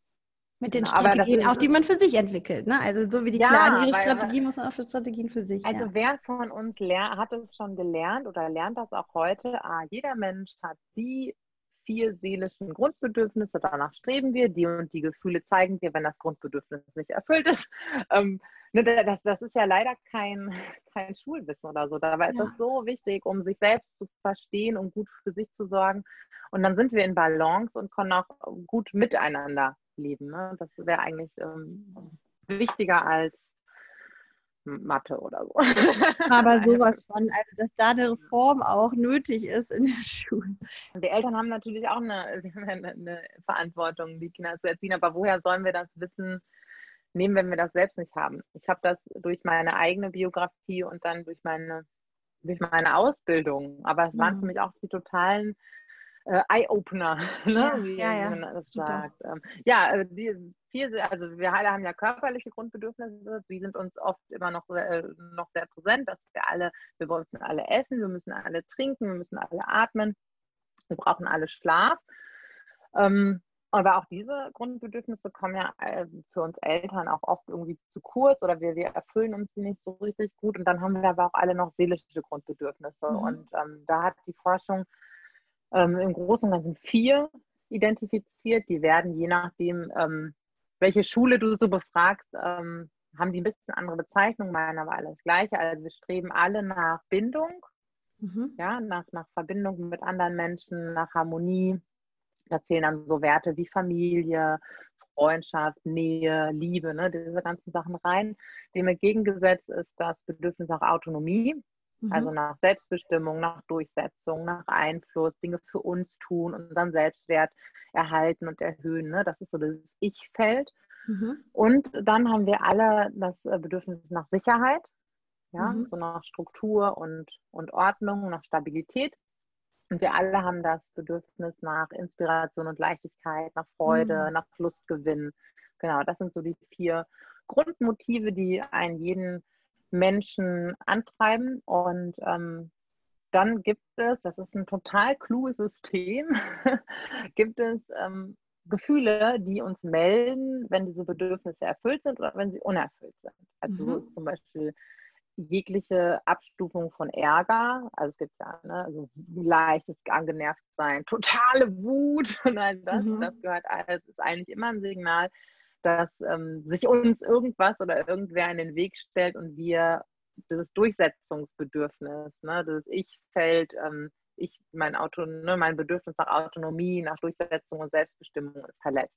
Mit den genau, Strategien, auch die man für sich entwickelt. Ne? Also so wie die ja, Kleinen ihre Strategie, muss man auch für Strategien für sich. Also ja. wer von uns hat es schon gelernt oder lernt das auch heute? Ah, jeder Mensch hat die vier seelischen Grundbedürfnisse, danach streben wir, die und die Gefühle zeigen wir, wenn das Grundbedürfnis nicht erfüllt ist. Ähm, ne, das, das, ist ja leider kein, kein Schulwissen oder so. Dabei ist ja. das so wichtig, um sich selbst zu verstehen und gut für sich zu sorgen. Und dann sind wir in Balance und können auch gut miteinander leben. Ne? Das wäre eigentlich ähm, wichtiger als Mathe oder so. Aber sowas von, also dass da eine Reform auch nötig ist in der Schule. Die Eltern haben natürlich auch eine, eine, Verantwortung, die Kinder zu erziehen, aber woher sollen wir das Wissen nehmen, wenn wir das selbst nicht haben? Ich habe das durch meine eigene Biografie und dann durch meine, durch meine Ausbildung, aber es waren mhm. für mich auch die totalen äh, Eye-Opener, ne? ja, wie ja, ja. man das Super. sagt. Ähm, ja, äh, die, viel, also wir alle haben ja körperliche Grundbedürfnisse, die sind uns oft immer noch, äh, noch sehr präsent, dass wir alle, wir müssen alle essen, wir müssen alle trinken, wir müssen alle atmen, wir brauchen alle Schlaf. Ähm, aber auch diese Grundbedürfnisse kommen ja äh, für uns Eltern auch oft irgendwie zu kurz oder wir, wir erfüllen uns nicht so richtig gut. Und dann haben wir aber auch alle noch seelische Grundbedürfnisse. Mhm. Und ähm, da hat die Forschung ähm, im Großen und Ganzen vier identifiziert. Die werden je nachdem, ähm, welche Schule du so befragst, ähm, haben die ein bisschen andere Bezeichnung, meiner aber alles Gleiche. Also wir streben alle nach Bindung, mhm. ja, nach, nach Verbindung mit anderen Menschen, nach Harmonie. Da zählen dann so Werte wie Familie, Freundschaft, Nähe, Liebe, ne, diese ganzen Sachen rein. Dem entgegengesetzt ist das Bedürfnis nach Autonomie. Mhm. Also nach Selbstbestimmung, nach Durchsetzung, nach Einfluss, Dinge für uns tun und unseren Selbstwert erhalten und erhöhen. Ne? Das ist so das Ich-Feld. Mhm. Und dann haben wir alle das äh, Bedürfnis nach Sicherheit, ja, mhm. so nach Struktur und, und Ordnung, nach Stabilität. Und wir alle haben das Bedürfnis nach Inspiration und Leichtigkeit, nach Freude, mhm. nach Lustgewinn. Genau, das sind so die vier Grundmotive, die einen jeden Menschen antreiben. Und ähm, dann gibt es, das ist ein total kluges System, gibt es ähm, Gefühle, die uns melden, wenn diese Bedürfnisse erfüllt sind oder wenn sie unerfüllt sind. Also mhm. so ist zum Beispiel jegliche Abstufung von Ärger, also es gibt ja ne, also leichtes angenervt sein, totale Wut und all das, mhm. das gehört alles, ist eigentlich immer ein Signal, dass ähm, sich uns irgendwas oder irgendwer in den Weg stellt und wir dieses Durchsetzungsbedürfnis, ne, das Ich-Feld, ähm, ich, mein, Auto, ne, mein Bedürfnis nach Autonomie, nach Durchsetzung und Selbstbestimmung ist verletzt.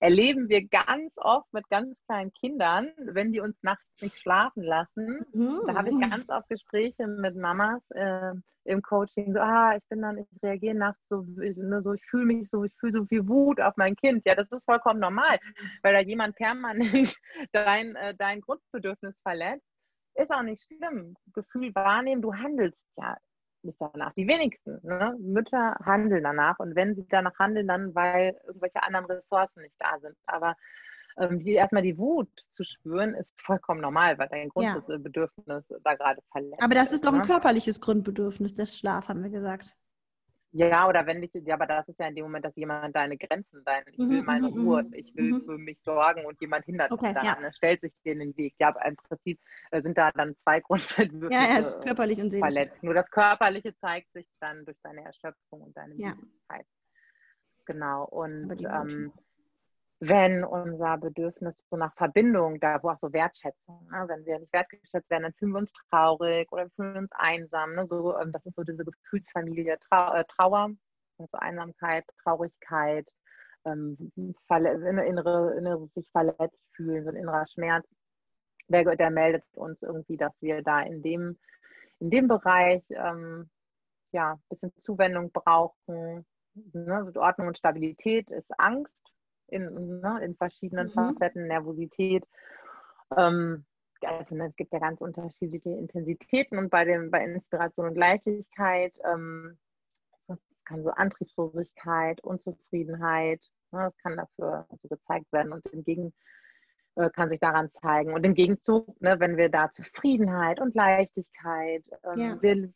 Erleben wir ganz oft mit ganz kleinen Kindern, wenn die uns nachts nicht schlafen lassen. Mhm. Da habe ich ganz oft Gespräche mit Mamas äh, im Coaching, so, ah, ich bin dann, ich reagiere nachts so, ne, so ich fühle mich so, ich fühle so viel Wut auf mein Kind. Ja, das ist vollkommen normal, weil da jemand permanent dein, äh, dein Grundbedürfnis verletzt. Ist auch nicht schlimm. Gefühl wahrnehmen, du handelst ja nicht danach. Die wenigsten ne? Mütter handeln danach und wenn sie danach handeln, dann weil irgendwelche anderen Ressourcen nicht da sind. Aber ähm, die, erstmal die Wut zu spüren, ist vollkommen normal, weil dein Grundbedürfnis ja. da gerade verletzt Aber das ist doch ein ne? körperliches Grundbedürfnis, das Schlaf, haben wir gesagt. Ja, oder wenn ich, ja, aber das ist ja in dem Moment, dass jemand deine Grenzen, dein, ich will mhm, meine mhm, Ruhe, mhm, ich will für mich sorgen und jemand hindert okay, mich daran, ja. Ne, stellt sich dir in den Weg. Ja, aber im Prinzip äh, sind da dann zwei Grundbedürfnisse ja, ja, körperlich und seelisch. verletzt. Nur das Körperliche zeigt sich dann durch deine Erschöpfung und deine ja. Müdigkeit. Genau. Und ähm, wenn unser Bedürfnis so nach Verbindung, da wo auch so Wertschätzung, ne? wenn wir nicht wertgeschätzt werden, dann fühlen wir uns traurig oder fühlen uns einsam. Ne? So, ähm, das ist so diese Gefühlsfamilie Trau äh, Trauer, also Einsamkeit, Traurigkeit, ähm, innere, innere sich verletzt fühlen, so ein innerer Schmerz. Der, der meldet uns irgendwie, dass wir da in dem, in dem Bereich ähm, ja, ein bisschen Zuwendung brauchen. Ne? Ordnung und Stabilität ist Angst in, ne, in verschiedenen mhm. Facetten, Nervosität. Ähm, also ne, es gibt ja ganz unterschiedliche Intensitäten und bei dem bei Inspiration und Leichtigkeit, ähm, das kann so Antriebslosigkeit, Unzufriedenheit, ne, das kann dafür also gezeigt werden und im Gegen, äh, kann sich daran zeigen. Und im Gegenzug, ne, wenn wir da Zufriedenheit und Leichtigkeit, ähm, ja. wir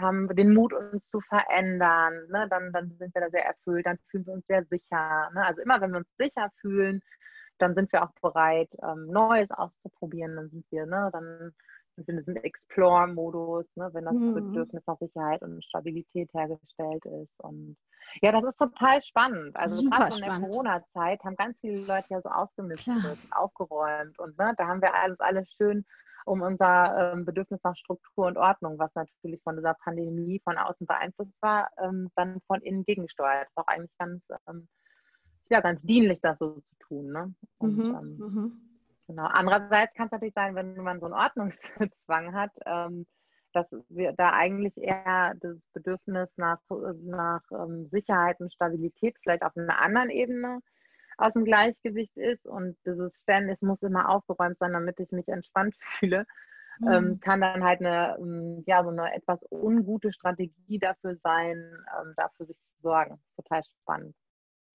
haben den Mut, uns zu verändern, ne, dann, dann sind wir da sehr erfüllt, dann fühlen wir uns sehr sicher. Ne? Also immer, wenn wir uns sicher fühlen, dann sind wir auch bereit, ähm, Neues auszuprobieren. Dann sind wir, ne, dann in diesem Explore-Modus, ne, wenn das mhm. Bedürfnis nach Sicherheit und Stabilität hergestellt ist. Und ja, das ist total spannend. Also gerade in der Corona-Zeit haben ganz viele Leute ja so ausgemistet und aufgeräumt. Und ne, da haben wir alles, alles schön um unser ähm, Bedürfnis nach Struktur und Ordnung, was natürlich von dieser Pandemie von außen beeinflusst war, ähm, dann von innen gegengesteuert. Das ist auch eigentlich ganz, ähm, ja, ganz dienlich, das so zu tun. Ne? Und, mhm, ähm, mhm. Genau. Andererseits kann es natürlich sein, wenn man so einen Ordnungszwang hat, ähm, dass wir da eigentlich eher das Bedürfnis nach, nach ähm, Sicherheit und Stabilität vielleicht auf einer anderen Ebene aus dem Gleichgewicht ist und dieses Fan, es muss immer aufgeräumt sein, damit ich mich entspannt fühle, ähm, mhm. ähm, kann dann halt eine, ähm, ja, so eine etwas ungute Strategie dafür sein, ähm, dafür sich zu sorgen. Das ist total spannend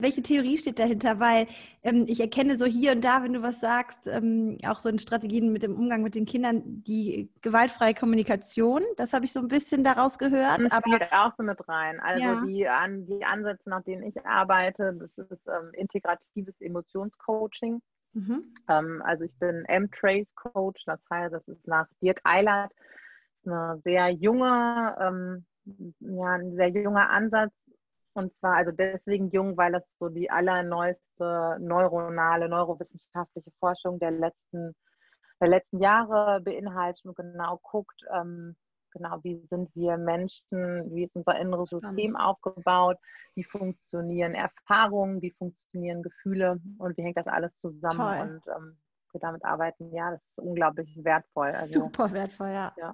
welche Theorie steht dahinter? Weil ähm, ich erkenne so hier und da, wenn du was sagst, ähm, auch so in Strategien mit dem Umgang mit den Kindern, die gewaltfreie Kommunikation. Das habe ich so ein bisschen daraus gehört. Das aber spielt auch so mit rein. Also ja. die, an, die Ansätze, nach denen ich arbeite, das ist ähm, integratives Emotionscoaching. Mhm. Ähm, also ich bin M-Trace-Coach, das heißt, das ist nach Dirk Eilert. Das ist eine sehr junge, ähm, ja, ein sehr junger Ansatz, und zwar also deswegen jung, weil das so die allerneueste neuronale, neurowissenschaftliche Forschung der letzten, der letzten Jahre beinhaltet und genau guckt, ähm, genau, wie sind wir Menschen, wie ist unser inneres System aufgebaut, wie funktionieren Erfahrungen, wie funktionieren Gefühle und wie hängt das alles zusammen. Toll. Und ähm, wir damit arbeiten, ja, das ist unglaublich wertvoll. Also, Super wertvoll, ja. ja.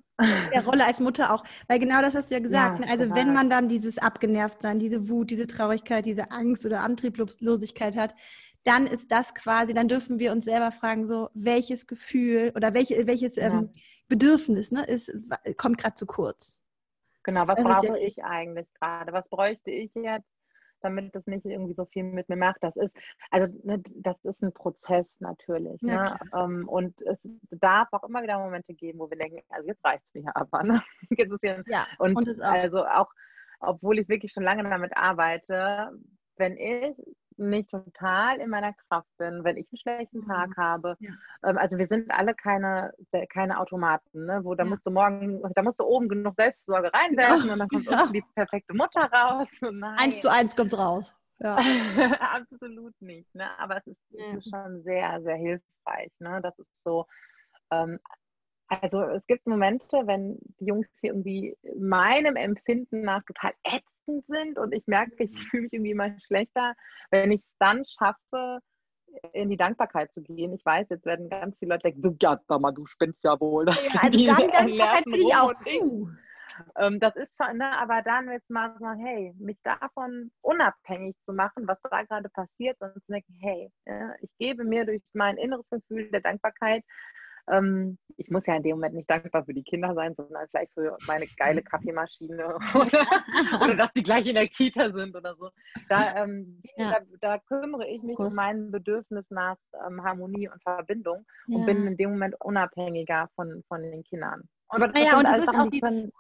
Der Rolle als Mutter auch. Weil genau das hast du ja gesagt. Ja, ne? also total. wenn man dann dieses Abgenervtsein, diese Wut, diese Traurigkeit, diese Angst oder Antriebslosigkeit hat, dann ist das quasi, dann dürfen wir uns selber fragen, so welches Gefühl oder welche, welches ähm, Bedürfnis ne, ist, kommt gerade zu kurz. Genau, was das brauche ich eigentlich gerade? Was bräuchte ich jetzt? Damit das nicht irgendwie so viel mit mir macht. Das ist, also ne, das ist ein Prozess natürlich. Ne? Ähm, und es darf auch immer wieder Momente geben, wo wir denken, also jetzt reicht es mir aber. Ne? Jetzt ist hier, ja, und, und auch. also auch, obwohl ich wirklich schon lange damit arbeite, wenn ich nicht total in meiner Kraft bin, wenn ich einen schlechten mhm. Tag habe. Ja. Ähm, also wir sind alle keine, keine Automaten, ne? wo da ja. musst du morgen, da musst du oben genug Selbstsorge reinwerfen ja. und dann kommt ja. die perfekte Mutter raus. Eins zu eins kommt raus. Ja. Absolut nicht. Ne? Aber es ist, es ist, schon sehr, sehr hilfreich. Ne? Das ist so, ähm, also es gibt Momente, wenn die Jungs hier irgendwie meinem Empfinden nach total ätzend belastend sind und ich merke, ich fühle mich irgendwie immer schlechter, wenn ich es dann schaffe, in die Dankbarkeit zu gehen. Ich weiß, jetzt werden ganz viele Leute denken, so, ja, sag mal, du spinnst ja wohl. Ja, also dann Dankbarkeit finde ich auch. Ähm, das ist schon, ne, aber dann jetzt mal so, hey, mich davon unabhängig zu machen, was da gerade passiert, und zu denken, hey, ja, ich gebe mir durch mein inneres Gefühl der Dankbarkeit ähm, ich muss ja in dem Moment nicht dankbar für die Kinder sein, sondern vielleicht für meine geile Kaffeemaschine oder, oder dass die gleich in der Kita sind oder so. Da, ähm, ja. da, da, kümmere ich mich um mein Bedürfnis nach ähm, Harmonie und Verbindung ja. und bin in dem Moment unabhängiger von, von den Kindern. Aber das naja, und das ist auch die, können,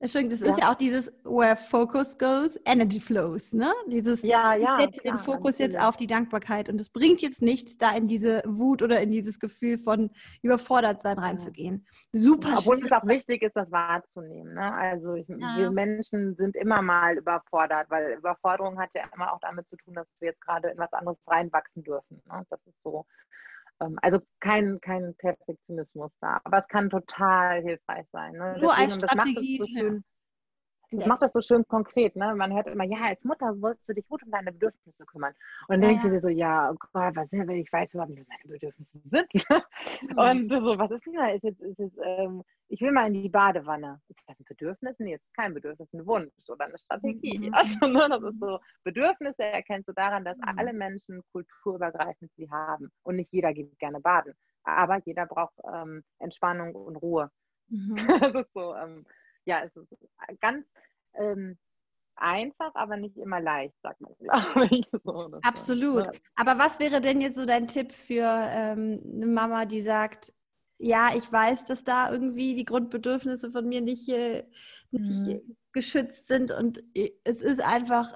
Entschuldigung, das ja. ist ja auch dieses Where Focus goes, Energy flows, ne? Dieses, ja, ja, setze den Fokus jetzt auf die Dankbarkeit und es bringt jetzt nichts, da in diese Wut oder in dieses Gefühl von Überfordertsein reinzugehen. Super. Obwohl schön. es auch wichtig ist, das wahrzunehmen. Ne? Also ich, ja. wir Menschen sind immer mal überfordert, weil Überforderung hat ja immer auch damit zu tun, dass wir jetzt gerade in was anderes reinwachsen dürfen. Ne? Das ist so also kein, kein Perfektionismus da, aber es kann total hilfreich sein. Ne? Nur Deswegen, als Strategie. So schön, das macht das so schön konkret. Ne? Man hört immer, ja, als Mutter sollst du dich gut um deine Bedürfnisse kümmern. Und dann ja, denkst du dir so, ja, oh Gott, was ist, ich weiß überhaupt nicht, was meine Bedürfnisse sind. Mhm. Und so, was ist denn da? Ist jetzt, ist jetzt, ähm, ich will mal in die Badewanne. Ist das ein Bedürfnis? Nee, ist kein Bedürfnis, ein Wunsch oder eine Strategie. Mhm. Also, ne, das ist so, Bedürfnisse erkennst du daran, dass mhm. alle Menschen kulturübergreifend sie haben. Und nicht jeder geht gerne baden. Aber jeder braucht ähm, Entspannung und Ruhe. Mhm. Das ist so, ähm, ja, es ist ganz ähm, einfach, aber nicht immer leicht, sagt man, glaube ich. So, Absolut. Aber was wäre denn jetzt so dein Tipp für ähm, eine Mama, die sagt, ja, ich weiß, dass da irgendwie die Grundbedürfnisse von mir nicht, äh, nicht mhm. geschützt sind und äh, es ist einfach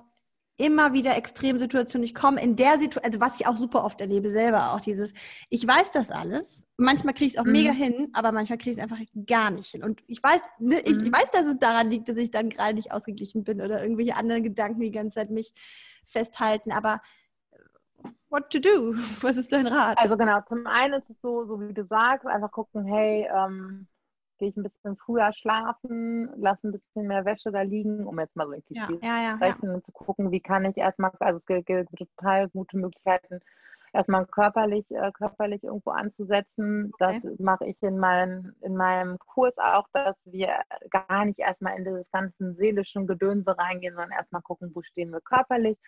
immer wieder Extremsituationen. Ich komme in der Situation, also was ich auch super oft erlebe, selber auch dieses, ich weiß das alles. Manchmal kriege ich es auch mhm. mega hin, aber manchmal kriege ich es einfach gar nicht hin. Und ich weiß, ne, ich, mhm. ich, weiß, dass es daran liegt, dass ich dann gerade nicht ausgeglichen bin oder irgendwelche anderen Gedanken die ganze Zeit mich festhalten. Aber what to do? Was ist dein Rat? Also genau, zum einen ist es so, so wie du sagst, einfach gucken, hey, ähm, gehe ich ein bisschen früher schlafen, lasse ein bisschen mehr Wäsche da liegen, um jetzt mal so Klischee ja, ja, ja, sprechen und zu gucken, wie kann ich erstmal, also es gibt total gute Möglichkeiten, erstmal körperlich, äh, körperlich irgendwo anzusetzen. Okay. Das mache ich in, mein, in meinem Kurs auch, dass wir gar nicht erstmal in dieses ganzen seelischen Gedönse reingehen, sondern erstmal gucken, wo stehen wir körperlich.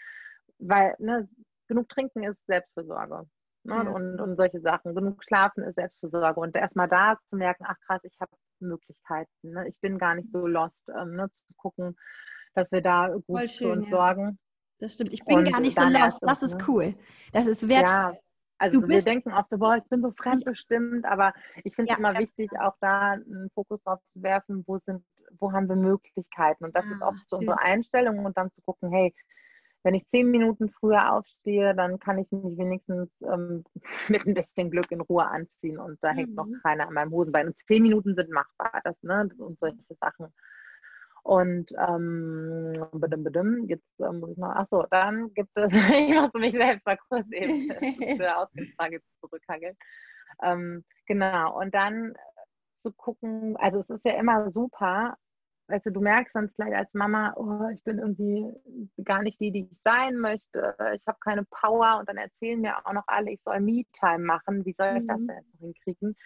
Weil ne, genug trinken ist Selbstversorge. Ne? Ja. Und, und solche Sachen. Genug schlafen ist Selbstversorgung. Und erstmal da zu merken, ach krass, ich habe Möglichkeiten. Ne? Ich bin gar nicht so lost, ähm, ne? zu gucken, dass wir da gut schön, für uns ja. sorgen. Das stimmt, ich bin und gar nicht so lost. Das ist ne? cool. Das ist wertvoll. Ja. Also wir denken oft so, boah, ich bin so fremdbestimmt, aber ich finde es ja, immer wichtig, auch da einen Fokus drauf zu werfen, wo sind, wo haben wir Möglichkeiten. Und das ah, ist oft so unsere Einstellung und dann zu gucken, hey, wenn ich zehn Minuten früher aufstehe, dann kann ich mich wenigstens ähm, mit ein bisschen Glück in Ruhe anziehen und da mhm. hängt noch mhm. keiner an meinem Hosenbein. Und zehn Minuten sind machbar, das, ne, und solche Sachen. Und ähm, jetzt äh, muss ich noch, achso, dann gibt es, ich muss mich selbst mal kurz eben zur Ausgangsfrage zurückhangeln. Ähm, genau, und dann zu gucken, also es ist ja immer super, weißt du, du merkst dann vielleicht als Mama, oh, ich bin irgendwie gar nicht die, die ich sein möchte. Ich habe keine Power und dann erzählen mir auch noch alle, ich soll Me-Time machen. Wie soll ich mhm. das denn jetzt noch hinkriegen?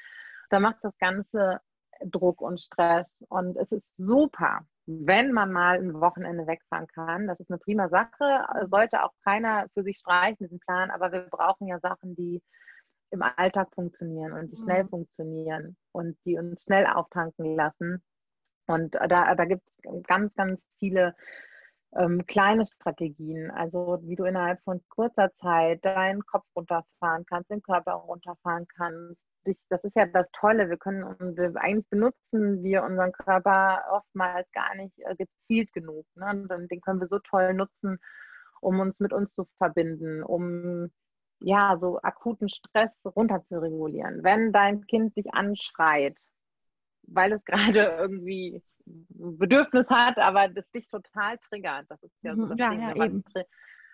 Da macht das Ganze Druck und Stress. Und es ist super, wenn man mal ein Wochenende wegfahren kann. Das ist eine prima Sache. Sollte auch keiner für sich streichen, diesen Plan. Aber wir brauchen ja Sachen, die im Alltag funktionieren und die schnell mhm. funktionieren und die uns schnell auftanken lassen. Und da, da gibt es ganz, ganz viele ähm, kleine Strategien, also wie du innerhalb von kurzer Zeit deinen Kopf runterfahren kannst, den Körper runterfahren kannst. Das ist ja das Tolle. Wir können, eigentlich benutzen wir unseren Körper oftmals gar nicht äh, gezielt genug. Ne? Den können wir so toll nutzen, um uns mit uns zu verbinden, um ja, so akuten Stress runter zu regulieren. Wenn dein Kind dich anschreit, weil es gerade irgendwie Bedürfnis hat, aber das dich total triggert. Das ist ja so mhm. das ja, Ding, ja, eben.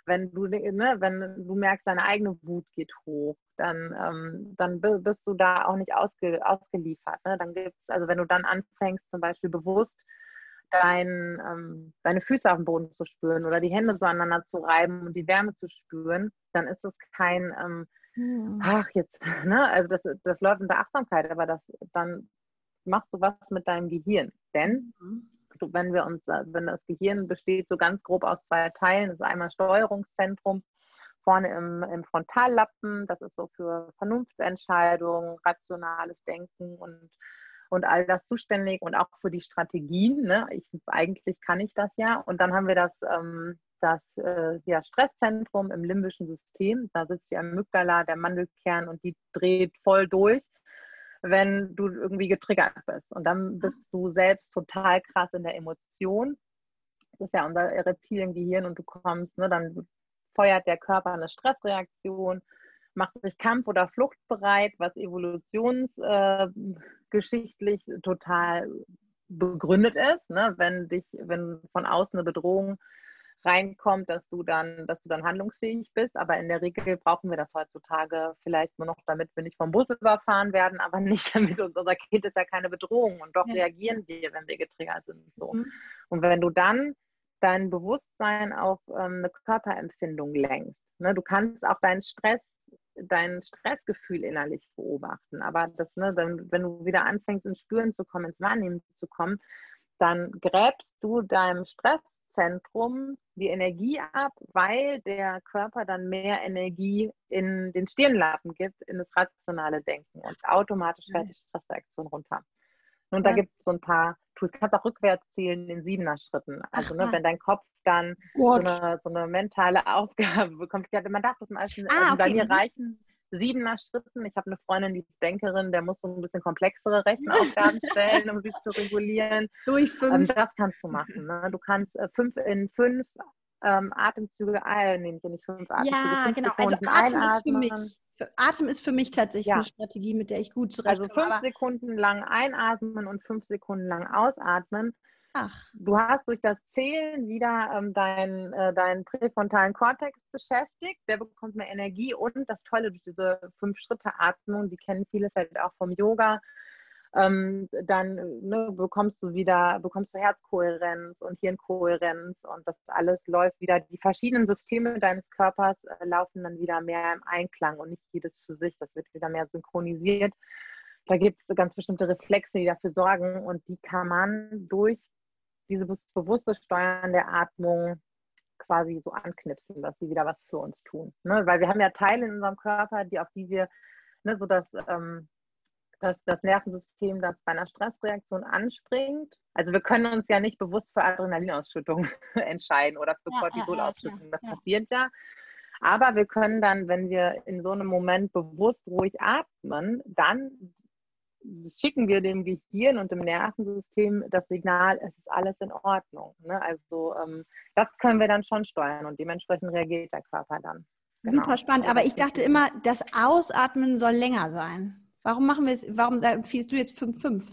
Wenn du, ne, wenn du merkst, deine eigene Wut geht hoch, dann, ähm, dann bist du da auch nicht ausge, ausgeliefert. Ne? Dann gibt's, also wenn du dann anfängst, zum Beispiel bewusst dein, ähm, deine Füße auf dem Boden zu spüren oder die Hände so aneinander zu reiben und die Wärme zu spüren, dann ist es kein, ähm, hm. ach jetzt, ne? also das, das läuft unter Achtsamkeit, aber das dann machst du was mit deinem Gehirn. Denn mhm. wenn wir uns, äh, wenn das Gehirn besteht so ganz grob aus zwei Teilen, das ist einmal Steuerungszentrum, vorne im, im Frontallappen, das ist so für Vernunftsentscheidungen, rationales Denken und und all das zuständig und auch für die Strategien. Ne? Ich, eigentlich kann ich das ja. Und dann haben wir das, ähm, das äh, ja, Stresszentrum im limbischen System. Da sitzt die Amygdala, der Mandelkern und die dreht voll durch, wenn du irgendwie getriggert bist. Und dann bist du selbst total krass in der Emotion. Das ist ja unser Reptiliengehirn und du kommst, ne, dann feuert der Körper eine Stressreaktion macht sich Kampf- oder Fluchtbereit, was evolutionsgeschichtlich äh, total begründet ist. Ne? Wenn dich, wenn von außen eine Bedrohung reinkommt, dass du dann, dass du dann handlungsfähig bist. Aber in der Regel brauchen wir das heutzutage vielleicht nur noch, damit wir nicht vom Bus überfahren werden, aber nicht damit uns, unser Kind ist ja keine Bedrohung und doch ja. reagieren wir, wenn wir getriggert sind. So. Mhm. Und wenn du dann dein Bewusstsein auf ähm, eine Körperempfindung lenkst, ne, du kannst auch deinen Stress dein Stressgefühl innerlich beobachten. Aber das, ne, dann, wenn du wieder anfängst, ins Spüren zu kommen, ins Wahrnehmen zu kommen, dann gräbst du deinem Stresszentrum die Energie ab, weil der Körper dann mehr Energie in den Stirnlappen gibt, in das rationale Denken und automatisch fährt die Stressreaktion runter. Und ja. da gibt es so ein paar Tools. Du kannst auch rückwärts zählen in siebener Schritten. Also ne, wenn dein Kopf dann so eine, so eine, mentale Aufgabe bekommt. Ja, man darf das meistens, ah, also okay. bei mir mhm. reichen siebener Schritten. Ich habe eine Freundin, die ist Bankerin, der muss so ein bisschen komplexere Rechenaufgaben stellen, um sich zu regulieren. Durch fünf. Ähm, das kannst du machen. Ne? Du kannst äh, fünf in fünf ähm, Atemzüge nehme ich nicht fünf Atemzüge. Ja, fünf genau. Also Atem ist für mich Atem ist für mich tatsächlich ja. eine Strategie, mit der ich gut zurechtkomme. Also fünf Sekunden lang einatmen und fünf Sekunden lang ausatmen. Ach. Du hast durch das Zählen wieder ähm, deinen äh, dein präfrontalen Kortex beschäftigt. Der bekommt mehr Energie und das Tolle durch diese Fünf-Schritte-Atmung, die kennen viele vielleicht auch vom Yoga, ähm, dann ne, bekommst du wieder, bekommst du Herzkohärenz und Hirnkohärenz und das alles läuft wieder, die verschiedenen Systeme deines Körpers äh, laufen dann wieder mehr im Einklang und nicht jedes für sich, das wird wieder mehr synchronisiert. Da gibt es ganz bestimmte Reflexe, die dafür sorgen und die kann man durch dieses bewusste Steuern der Atmung quasi so anknipsen, dass sie wieder was für uns tun. Ne? Weil wir haben ja Teile in unserem Körper, die auf die wir, ne, so dass ähm, dass das Nervensystem, das bei einer Stressreaktion anspringt. Also wir können uns ja nicht bewusst für Adrenalinausschüttung entscheiden oder für ja, Cortisolausschüttung. Ja, das ja. passiert ja. Aber wir können dann, wenn wir in so einem Moment bewusst ruhig atmen, dann schicken wir dem Gehirn und dem Nervensystem das Signal, es ist alles in Ordnung. Ne? Also ähm, das können wir dann schon steuern und dementsprechend reagiert der Körper dann. Genau. Super spannend, aber ich dachte immer, das Ausatmen soll länger sein. Warum machen wir es, warum empfiehlst du jetzt 5-5?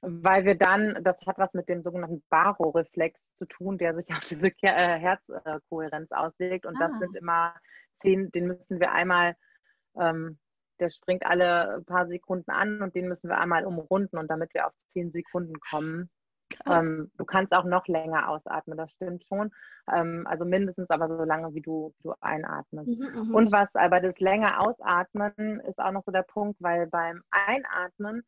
Weil wir dann, das hat was mit dem sogenannten Baro-Reflex zu tun, der sich auf diese äh, Herzkohärenz auswirkt. Und ah. das sind immer zehn, den müssen wir einmal, ähm, der springt alle paar Sekunden an und den müssen wir einmal umrunden und damit wir auf zehn Sekunden kommen, Ähm, du kannst auch noch länger ausatmen, das stimmt schon. Ähm, also mindestens aber so lange, wie du, wie du einatmest. Mhm, mhm, und was aber das länger ausatmen ist auch noch so der Punkt, weil beim Einatmen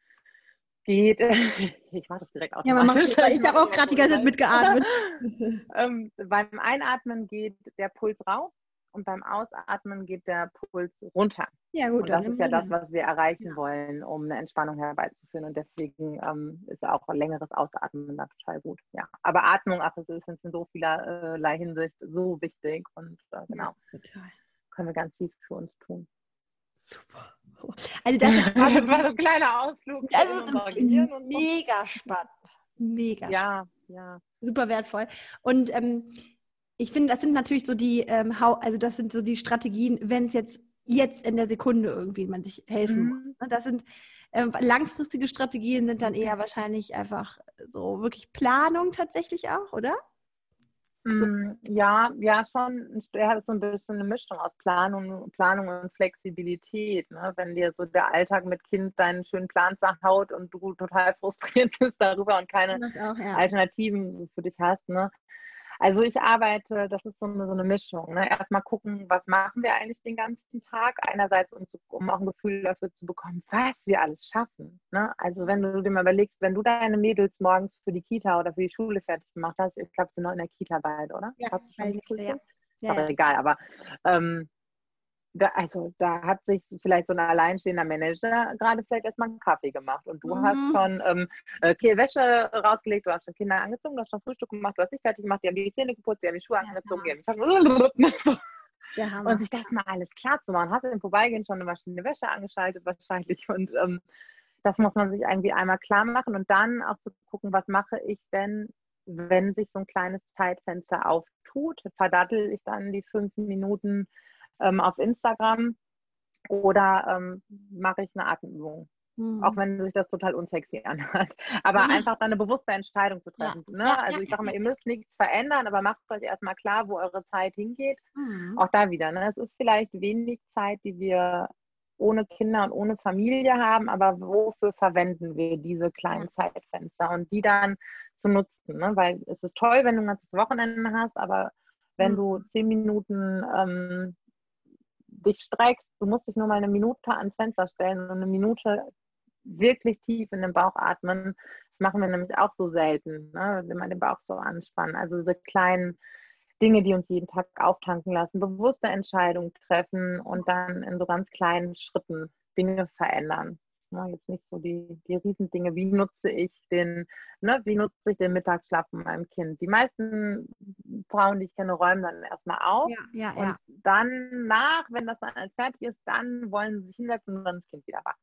geht, ich mache das direkt aus. Ja, man macht, ich habe auch gerade die ganze Zeit mitgeatmet. ähm, beim Einatmen geht der Puls rauf und beim Ausatmen geht der Puls runter. Ja, gut. Und das ist ja das, was wir erreichen ja. wollen, um eine Entspannung herbeizuführen. Und deswegen ähm, ist auch längeres Ausatmen da total gut. Ja. Aber Atmung, ach, es ist in so vielerlei Hinsicht so wichtig und äh, genau. Ja, total. Können wir ganz viel für uns tun. Super. Also das war so ein kleiner Ausflug. Ist mega spannend. Mega. Ja, ja. Super wertvoll. Und ähm, ich finde, das sind natürlich so die, ähm, also das sind so die Strategien, wenn es jetzt jetzt in der Sekunde irgendwie man sich helfen mhm. muss. Ne? Das sind ähm, langfristige Strategien sind dann eher wahrscheinlich einfach so wirklich Planung tatsächlich auch, oder? So. Mm, ja, ja, schon. Er hat so ein bisschen eine Mischung aus Planung, Planung und Flexibilität. Ne? Wenn dir so der Alltag mit Kind deinen schönen Plan zerhaut und du total frustriert bist darüber und keine auch, ja. Alternativen für dich hast, ne? Also ich arbeite, das ist so eine, so eine Mischung. Ne? Erstmal gucken, was machen wir eigentlich den ganzen Tag. Einerseits, um, zu, um auch ein Gefühl dafür zu bekommen, was wir alles schaffen. Ne? Also wenn du dir mal überlegst, wenn du deine Mädels morgens für die Kita oder für die Schule fertig gemacht hast, ich glaube, sie sind noch in der Kita bald, oder? Ja, hast du schon die Kita, ja. ja. Aber egal, aber ähm, da, also da hat sich vielleicht so ein alleinstehender Manager gerade vielleicht erstmal einen Kaffee gemacht und du mhm. hast schon ähm, okay, Wäsche rausgelegt, du hast schon Kinder angezogen, du hast schon Frühstück gemacht, du hast dich fertig gemacht, die haben die Zähne geputzt, die haben die Schuhe ja, angezogen, die haben die und sich das mal alles klar zu machen. Hast du im Vorbeigehen schon eine Maschine Wäsche angeschaltet wahrscheinlich und ähm, das muss man sich irgendwie einmal klar machen und dann auch zu gucken, was mache ich denn, wenn sich so ein kleines Zeitfenster auftut, verdattel ich dann die fünf Minuten ähm, auf Instagram oder ähm, mache ich eine Atemübung. Mhm. Auch wenn sich das total unsexy anhört. Aber mhm. einfach dann eine bewusste Entscheidung zu treffen. Ja. Ne? Ja, also ich sage mal, ihr müsst nichts verändern, aber macht euch erstmal klar, wo eure Zeit hingeht. Mhm. Auch da wieder. Ne? Es ist vielleicht wenig Zeit, die wir ohne Kinder und ohne Familie haben, aber wofür verwenden wir diese kleinen Zeitfenster und die dann zu nutzen? Ne? Weil es ist toll, wenn du ein ganzes Wochenende hast, aber wenn mhm. du zehn Minuten ähm, dich streckst, du musst dich nur mal eine Minute ans Fenster stellen und eine Minute wirklich tief in den Bauch atmen. Das machen wir nämlich auch so selten, ne? wenn man den Bauch so anspannen. Also diese kleinen Dinge, die uns jeden Tag auftanken lassen, bewusste Entscheidungen treffen und dann in so ganz kleinen Schritten Dinge verändern. Ne, jetzt nicht so die, die Riesendinge. Wie nutze ich den, ne, wie nutze ich den Mittagsschlaf von meinem Kind? Die meisten Frauen, die ich kenne, räumen dann erstmal auf. Ja, ja, und ja. Dann nach, wenn das dann alles fertig ist, dann wollen sie sich hinsetzen und dann das Kind wieder wach.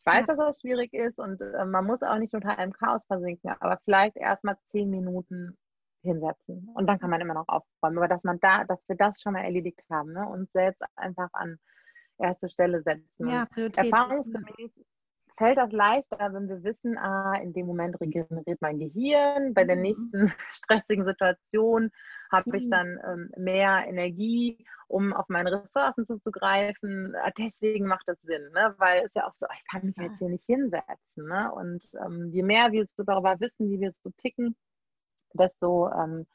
Ich weiß, ja. dass das schwierig ist und äh, man muss auch nicht unter einem Chaos versinken, aber vielleicht erstmal zehn Minuten hinsetzen und dann kann man immer noch aufräumen. Aber dass man da, dass wir das schon mal erledigt haben, ne? und selbst einfach an erste Stelle setzen. Ja, Erfahrungsgemäß fällt das leichter, wenn wir wissen, ah, in dem Moment regeneriert mein Gehirn, bei der mhm. nächsten stressigen Situation habe ich mhm. dann ähm, mehr Energie, um auf meine Ressourcen zuzugreifen. Ah, deswegen macht das Sinn, ne? weil es ja auch so, ich kann mich jetzt hier nicht hinsetzen. Ne? Und ähm, je mehr wir so darüber wissen, wie wir so ticken, desto ähm,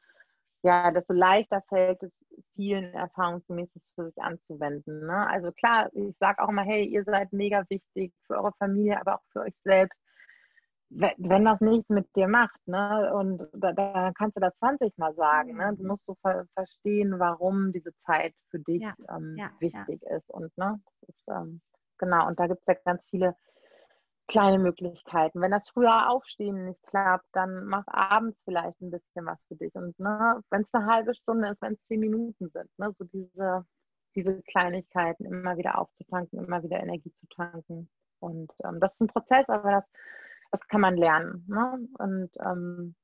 ja, desto leichter fällt es vielen erfahrungsgemäß für sich anzuwenden. Ne? Also klar, ich sage auch immer, hey, ihr seid mega wichtig für eure Familie, aber auch für euch selbst. Wenn das nichts mit dir macht, ne, und da, da kannst du das 20 Mal sagen, ne, du musst so ver verstehen, warum diese Zeit für dich ja, ähm, ja, wichtig ja. ist. Und ne, ist, ähm, genau, und da gibt es ja ganz viele kleine Möglichkeiten. Wenn das früher Aufstehen nicht klappt, dann mach abends vielleicht ein bisschen was für dich. Und ne, wenn es eine halbe Stunde ist, wenn es zehn Minuten sind, ne, so diese, diese Kleinigkeiten immer wieder aufzutanken, immer wieder Energie zu tanken. Und ähm, das ist ein Prozess, aber das, das kann man lernen. Ne? Und ähm,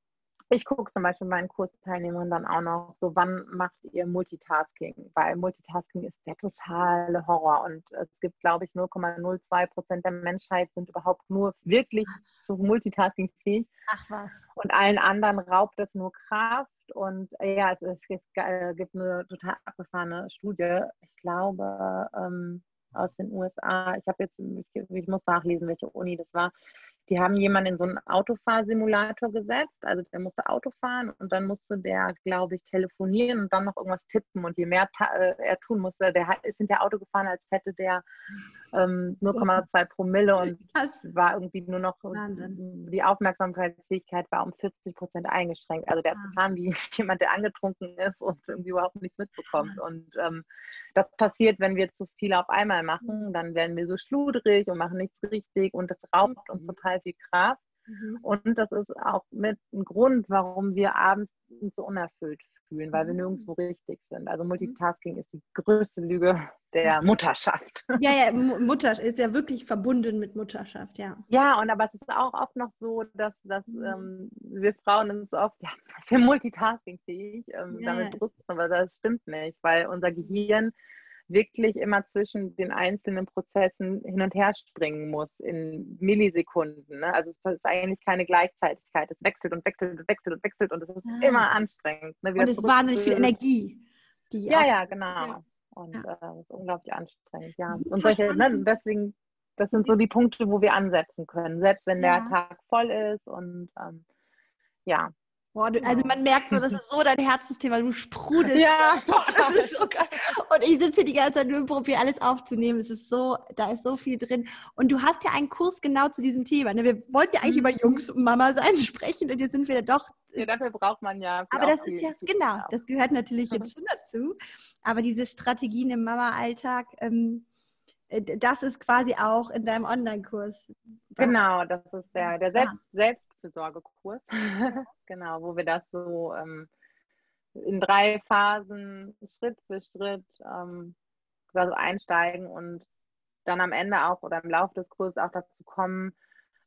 ich gucke zum Beispiel meinen Kursteilnehmern dann auch noch, so wann macht ihr Multitasking? Weil Multitasking ist der totale Horror und es gibt, glaube ich, 0,02 Prozent der Menschheit sind überhaupt nur wirklich zu Multitasking fähig. Ach was. Und allen anderen raubt es nur Kraft und ja, es, es, es äh, gibt eine total abgefahrene Studie. Ich glaube, ähm, aus den USA. Ich habe jetzt, ich, ich, muss nachlesen, welche Uni das war. Die haben jemanden in so einen Autofahrsimulator gesetzt. Also der musste Auto fahren und dann musste der, glaube ich, telefonieren und dann noch irgendwas tippen. Und je mehr äh, er tun musste, der ist hinter Auto gefahren, als hätte der ähm, 0,2 Promille und war irgendwie nur noch Wahnsinn. die Aufmerksamkeitsfähigkeit war um 40 Prozent eingeschränkt. Also der ist ah. gefahren wie jemand, der angetrunken ist und irgendwie überhaupt nichts mitbekommt. Und ähm, das passiert, wenn wir zu viel auf einmal machen, dann werden wir so schludrig und machen nichts richtig und das raubt uns mhm. total viel Kraft. Mhm. Und das ist auch mit ein Grund, warum wir abends so unerfüllt fühlen, weil wir mhm. nirgendwo richtig sind. Also Multitasking ist die größte Lüge der Mutterschaft. Ja, ja, Mutter ist ja wirklich verbunden mit Mutterschaft, ja. Ja, und aber es ist auch oft noch so, dass, dass ähm, wir Frauen uns oft ja, für Multitasking fähig ähm, ja. damit brüsten, aber das stimmt nicht, weil unser Gehirn wirklich immer zwischen den einzelnen Prozessen hin und her springen muss in Millisekunden. Ne? Also es ist eigentlich keine Gleichzeitigkeit. Es wechselt und wechselt und wechselt und wechselt und es ist ah. immer anstrengend. Ne? Und es ist wahnsinnig viel Energie. Die ja, ja, genau. Ja. Und ja. Äh, ist unglaublich anstrengend. Ja. und solche, ne, deswegen, das sind so die Punkte, wo wir ansetzen können, selbst wenn der Tag voll ist und ähm, ja, Boah, du, also man merkt so, das ist so dein Herzensthema, du sprudelst. Ja, Boah, das ist so geil. Und ich sitze hier die ganze Zeit nur im Profi, alles aufzunehmen. Es ist so, da ist so viel drin. Und du hast ja einen Kurs genau zu diesem Thema. Ne? Wir wollten ja eigentlich mhm. über Jungs und Mama sein sprechen und jetzt sind wir doch. Ja, dafür braucht man ja. Aber das ist ja, genau, das gehört natürlich jetzt schon dazu. Aber diese Strategien im Mama-Alltag, ähm, äh, das ist quasi auch in deinem Online-Kurs. Genau, das ist der, der Selbst, Selbst Selbstfürsorgekurs, genau, wo wir das so ähm, in drei Phasen Schritt für Schritt ähm, also einsteigen und dann am Ende auch oder im Laufe des Kurses auch dazu kommen,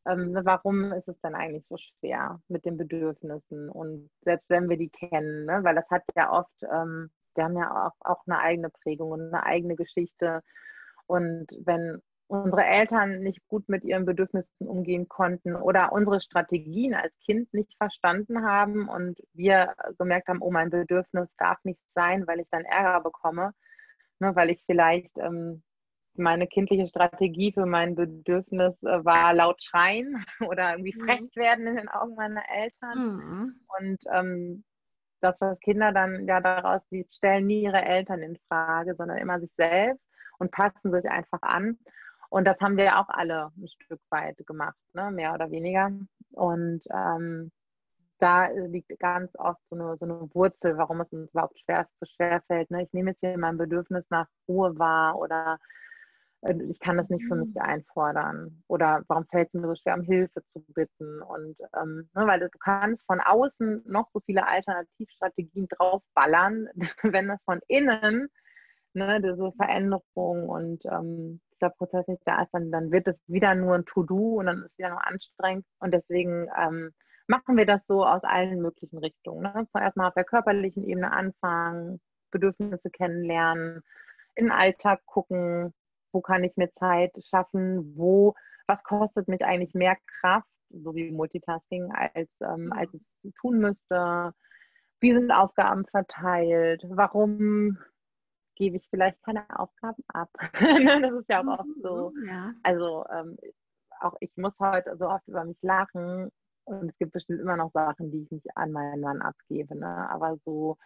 ähm, ne, warum ist es denn eigentlich so schwer mit den Bedürfnissen? Und selbst wenn wir die kennen, ne, weil das hat ja oft, ähm, wir haben ja auch, auch eine eigene Prägung und eine eigene Geschichte. Und wenn unsere Eltern nicht gut mit ihren Bedürfnissen umgehen konnten oder unsere Strategien als Kind nicht verstanden haben und wir gemerkt haben, oh, mein Bedürfnis darf nicht sein, weil ich dann Ärger bekomme, ne, weil ich vielleicht ähm, meine kindliche Strategie für mein Bedürfnis äh, war laut schreien oder irgendwie mhm. frech werden in den Augen meiner Eltern. Mhm. Und ähm, dass das Kinder dann ja daraus, die stellen nie ihre Eltern in Frage, sondern immer sich selbst und passen sich einfach an. Und das haben wir auch alle ein Stück weit gemacht, ne? mehr oder weniger. Und ähm, da liegt ganz oft so eine, so eine Wurzel, warum es uns überhaupt schwer, so schwer fällt. Ne? Ich nehme jetzt hier mein Bedürfnis nach Ruhe wahr oder äh, ich kann das nicht für mich mhm. einfordern. Oder warum fällt es mir so schwer, um Hilfe zu bitten? Und ähm, ne, weil du kannst von außen noch so viele Alternativstrategien draufballern, wenn das von innen ne, diese Veränderung und ähm, dieser Prozess nicht da ist, dann, dann wird es wieder nur ein To-Do und dann ist es wieder nur anstrengend. Und deswegen ähm, machen wir das so aus allen möglichen Richtungen. Ne? Zuerst mal auf der körperlichen Ebene anfangen, Bedürfnisse kennenlernen, in den Alltag gucken, wo kann ich mir Zeit schaffen, wo, was kostet mich eigentlich mehr Kraft, so wie Multitasking, als, ähm, als es tun müsste. Wie sind Aufgaben verteilt? Warum gebe ich vielleicht keine Aufgaben ab. Das ist ja auch oft so. Mhm, ja. Also ähm, auch ich muss heute so oft über mich lachen und es gibt bestimmt immer noch Sachen, die ich nicht an meinen Mann abgebe. Ne? Aber so,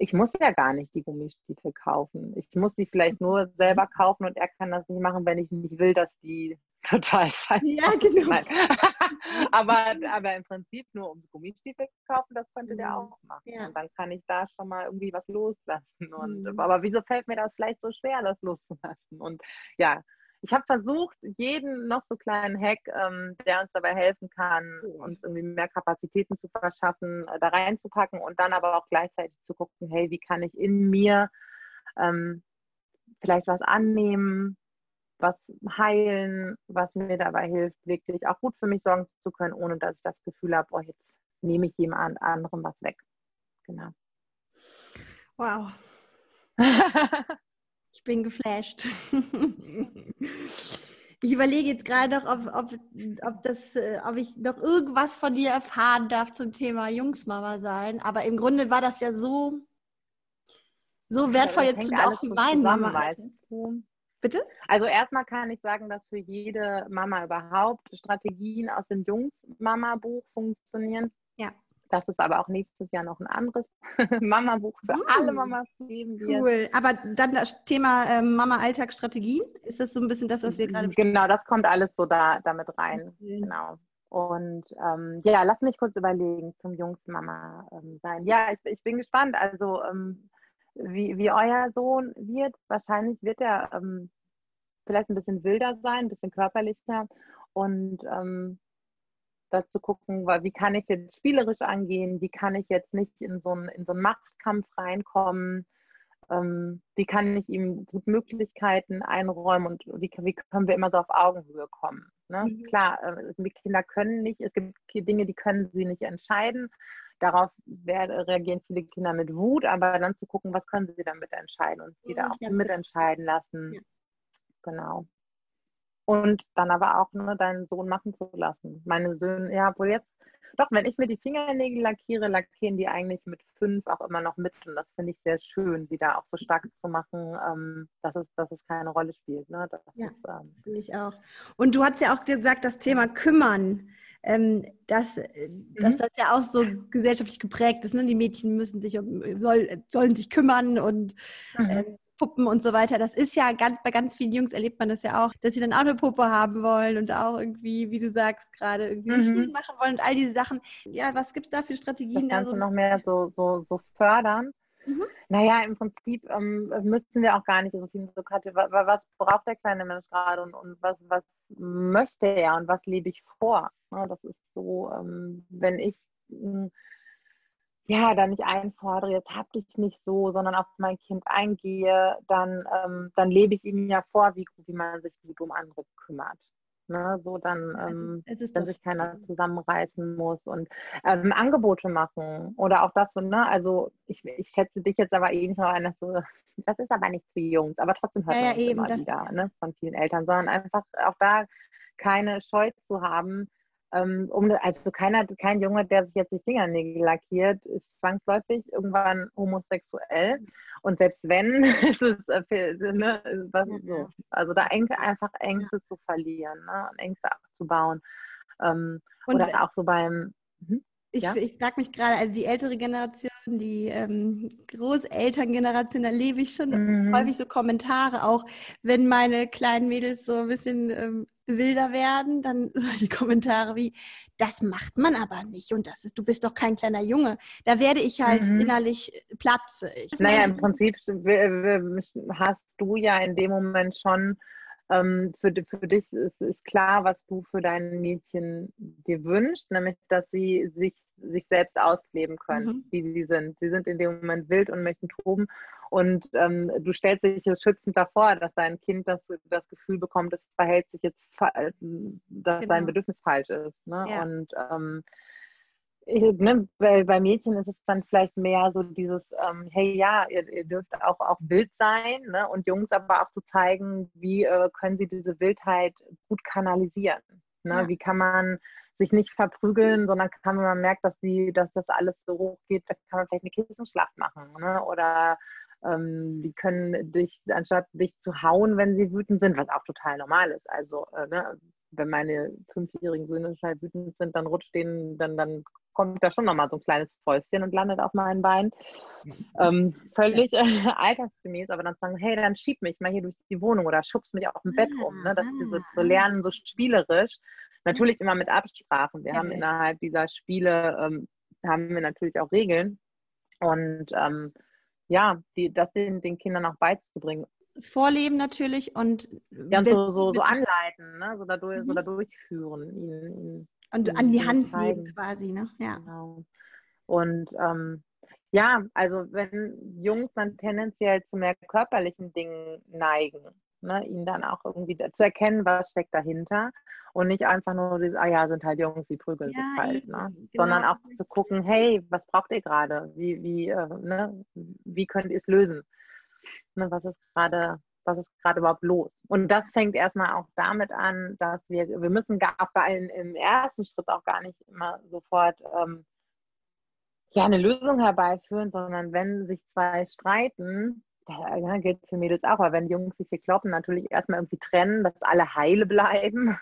ich muss ja gar nicht die Gummistiefel kaufen. Ich muss sie vielleicht nur selber kaufen und er kann das nicht machen, wenn ich nicht will, dass die total scheiße. Ja, genau. aber, aber im Prinzip nur um Gummistiefel zu kaufen, das könnte der mhm. auch machen. Ja. Und dann kann ich da schon mal irgendwie was loslassen. Und, mhm. Aber wieso fällt mir das vielleicht so schwer, das loszulassen? Und ja, ich habe versucht, jeden noch so kleinen Hack, ähm, der uns dabei helfen kann, uns irgendwie mehr Kapazitäten zu verschaffen, äh, da reinzupacken und dann aber auch gleichzeitig zu gucken, hey, wie kann ich in mir ähm, vielleicht was annehmen, was heilen, was mir dabei hilft, wirklich auch gut für mich sorgen zu können, ohne dass ich das Gefühl habe, oh, jetzt nehme ich jemand anderem was weg. Genau. Wow. ich bin geflasht. ich überlege jetzt gerade noch, ob, ob, ob, das, äh, ob ich noch irgendwas von dir erfahren darf zum Thema Jungsmama sein. Aber im Grunde war das ja so, so wertvoll ja, jetzt schon auch für meinen Mama. Du? Bitte? Also erstmal kann ich sagen, dass für jede Mama überhaupt Strategien aus dem Jungs-Mama-Buch funktionieren. Ja. Dass es aber auch nächstes Jahr noch ein anderes Mama-Buch für uh, alle Mamas geben wird. Cool. Aber dann das Thema äh, Mama-Alltagsstrategien, ist das so ein bisschen das, was wir gerade Genau, das kommt alles so da damit rein. Okay. Genau. Und ähm, ja, lass mich kurz überlegen zum Jungs-Mama ähm, sein. Ja, ich, ich, bin gespannt. Also ähm, wie, wie euer Sohn wird. Wahrscheinlich wird er ähm, vielleicht ein bisschen wilder sein, ein bisschen körperlicher und ähm, dazu gucken, wie kann ich jetzt spielerisch angehen, wie kann ich jetzt nicht in so einen, in so einen Machtkampf reinkommen, ähm, wie kann ich ihm gut Möglichkeiten einräumen und wie, wie können wir immer so auf Augenhöhe kommen. Ne? Mhm. Klar, äh, Kinder können nicht, es gibt Dinge, die können sie nicht entscheiden, Darauf reagieren viele Kinder mit Wut, aber dann zu gucken, was können sie damit entscheiden und sie da auch mitentscheiden lassen. Ja. Genau. Und dann aber auch ne, deinen Sohn machen zu lassen. Meine Söhne, ja, wohl jetzt, doch, wenn ich mir die Fingernägel lackiere, lackieren die eigentlich mit fünf auch immer noch mit. Und das finde ich sehr schön, sie da auch so stark zu machen, ähm, dass, es, dass es keine Rolle spielt. Ne? Das ja, ähm, finde ich auch. Und du hast ja auch gesagt, das Thema Kümmern ähm, dass, äh, mhm. dass das ja auch so gesellschaftlich geprägt ist. Ne? Die Mädchen müssen sich soll, sollen sich kümmern und mhm. Puppen und so weiter. Das ist ja ganz, bei ganz vielen Jungs erlebt man das ja auch, dass sie dann auch eine Puppe haben wollen und auch irgendwie, wie du sagst, gerade irgendwie mhm. machen wollen und all diese Sachen. Ja, was gibt es da für Strategien? Das kannst da so? du noch mehr so, so, so fördern. Mhm. Naja, im Prinzip ähm, müssten wir auch gar nicht so viel so was braucht der kleine Mensch gerade und, und was, was möchte er und was lebe ich vor? Ja, das ist so, ähm, wenn ich hm, ja, da nicht einfordere, jetzt hab dich nicht so, sondern auf mein Kind eingehe, dann, ähm, dann lebe ich ihm ja vor, wie, wie man sich gut um andere kümmert. Ne, so dann, ähm, es ist, es dass sich keiner zusammenreißen muss und ähm, Angebote machen oder auch das, ne, also ich, ich schätze dich jetzt aber eh nicht mal ein, dass du, das ist aber nicht für Jungs, aber trotzdem hört ja, man ja, eben, immer wieder ne, von vielen Eltern, sondern einfach auch da keine Scheu zu haben, um, also keiner, kein Junge, der sich jetzt die Fingernägel lackiert, ist zwangsläufig irgendwann homosexuell. Und selbst wenn, ist es äh, ne, was, so. also da einfach Ängste zu verlieren ne, und Ängste abzubauen. Ähm, oder auch so beim. Hm? Ich, ja? ich frage mich gerade, also die ältere Generation, die ähm, Großelterngeneration, da lebe ich schon mhm. häufig so Kommentare, auch wenn meine kleinen Mädels so ein bisschen ähm, wilder werden, dann so die Kommentare wie, das macht man aber nicht und das ist, du bist doch kein kleiner Junge. Da werde ich halt mhm. innerlich platzig. Naja, im Prinzip hast du ja in dem Moment schon ähm, für, für dich ist, ist klar, was du für dein Mädchen dir wünschst, nämlich dass sie sich, sich selbst ausleben können, mhm. wie sie sind. Sie sind in dem Moment wild und möchten toben. Und ähm, du stellst dich schützend davor, dass dein Kind das, das Gefühl bekommt, es verhält sich jetzt, dass genau. dein Bedürfnis falsch ist. Ne? Ja. Und ähm, ne, bei, bei, Mädchen ist es dann vielleicht mehr so dieses, ähm, hey ja, ihr, ihr, dürft auch, auch wild sein ne? und Jungs aber auch zu zeigen, wie äh, können sie diese Wildheit gut kanalisieren. Ne? Ja. Wie kann man sich nicht verprügeln, sondern kann man merkt, dass, die, dass das alles so hoch geht, da kann man vielleicht eine Kissenschlacht machen ne? oder ähm, die können dich, anstatt dich zu hauen, wenn sie wütend sind, was auch total normal ist. Also, äh, ne, wenn meine fünfjährigen Söhne halt wütend sind, dann rutscht denen, dann, dann kommt da schon nochmal so ein kleines Fäustchen und landet auf meinen Beinen. Ähm, völlig äh, altersgemäß, aber dann sagen, hey, dann schieb mich mal hier durch die Wohnung oder schubst mich auf dem Bett rum. Ne? Dass sie so, so lernen, so spielerisch. Natürlich immer mit Absprachen. Wir haben innerhalb dieser Spiele, ähm, haben wir natürlich auch Regeln. Und ähm, ja, die, das den, den Kindern auch beizubringen vorleben natürlich und, ja, und so, so, so anleiten, ne? so, dadurch, mhm. so dadurch führen. Und an die Hand nehmen quasi, ne? Ja. Genau. Und ähm, ja, also wenn Jungs dann tendenziell zu mehr körperlichen Dingen neigen, ne, ihnen dann auch irgendwie zu erkennen, was steckt dahinter und nicht einfach nur dieses, ah ja, sind halt Jungs, die prügeln ja, sich halt, ne? Genau. sondern auch zu gucken, hey, was braucht ihr gerade? Wie, wie, äh, ne? wie könnt ihr es lösen? Ne, was ist gerade was ist gerade überhaupt los? Und das fängt erstmal auch damit an, dass wir, wir müssen gar in, im ersten Schritt auch gar nicht immer sofort ähm, ja, eine Lösung herbeiführen, sondern wenn sich zwei streiten, ja, gilt für Mädels auch, aber wenn Jungs sich hier kloppen, natürlich erstmal irgendwie trennen, dass alle heile bleiben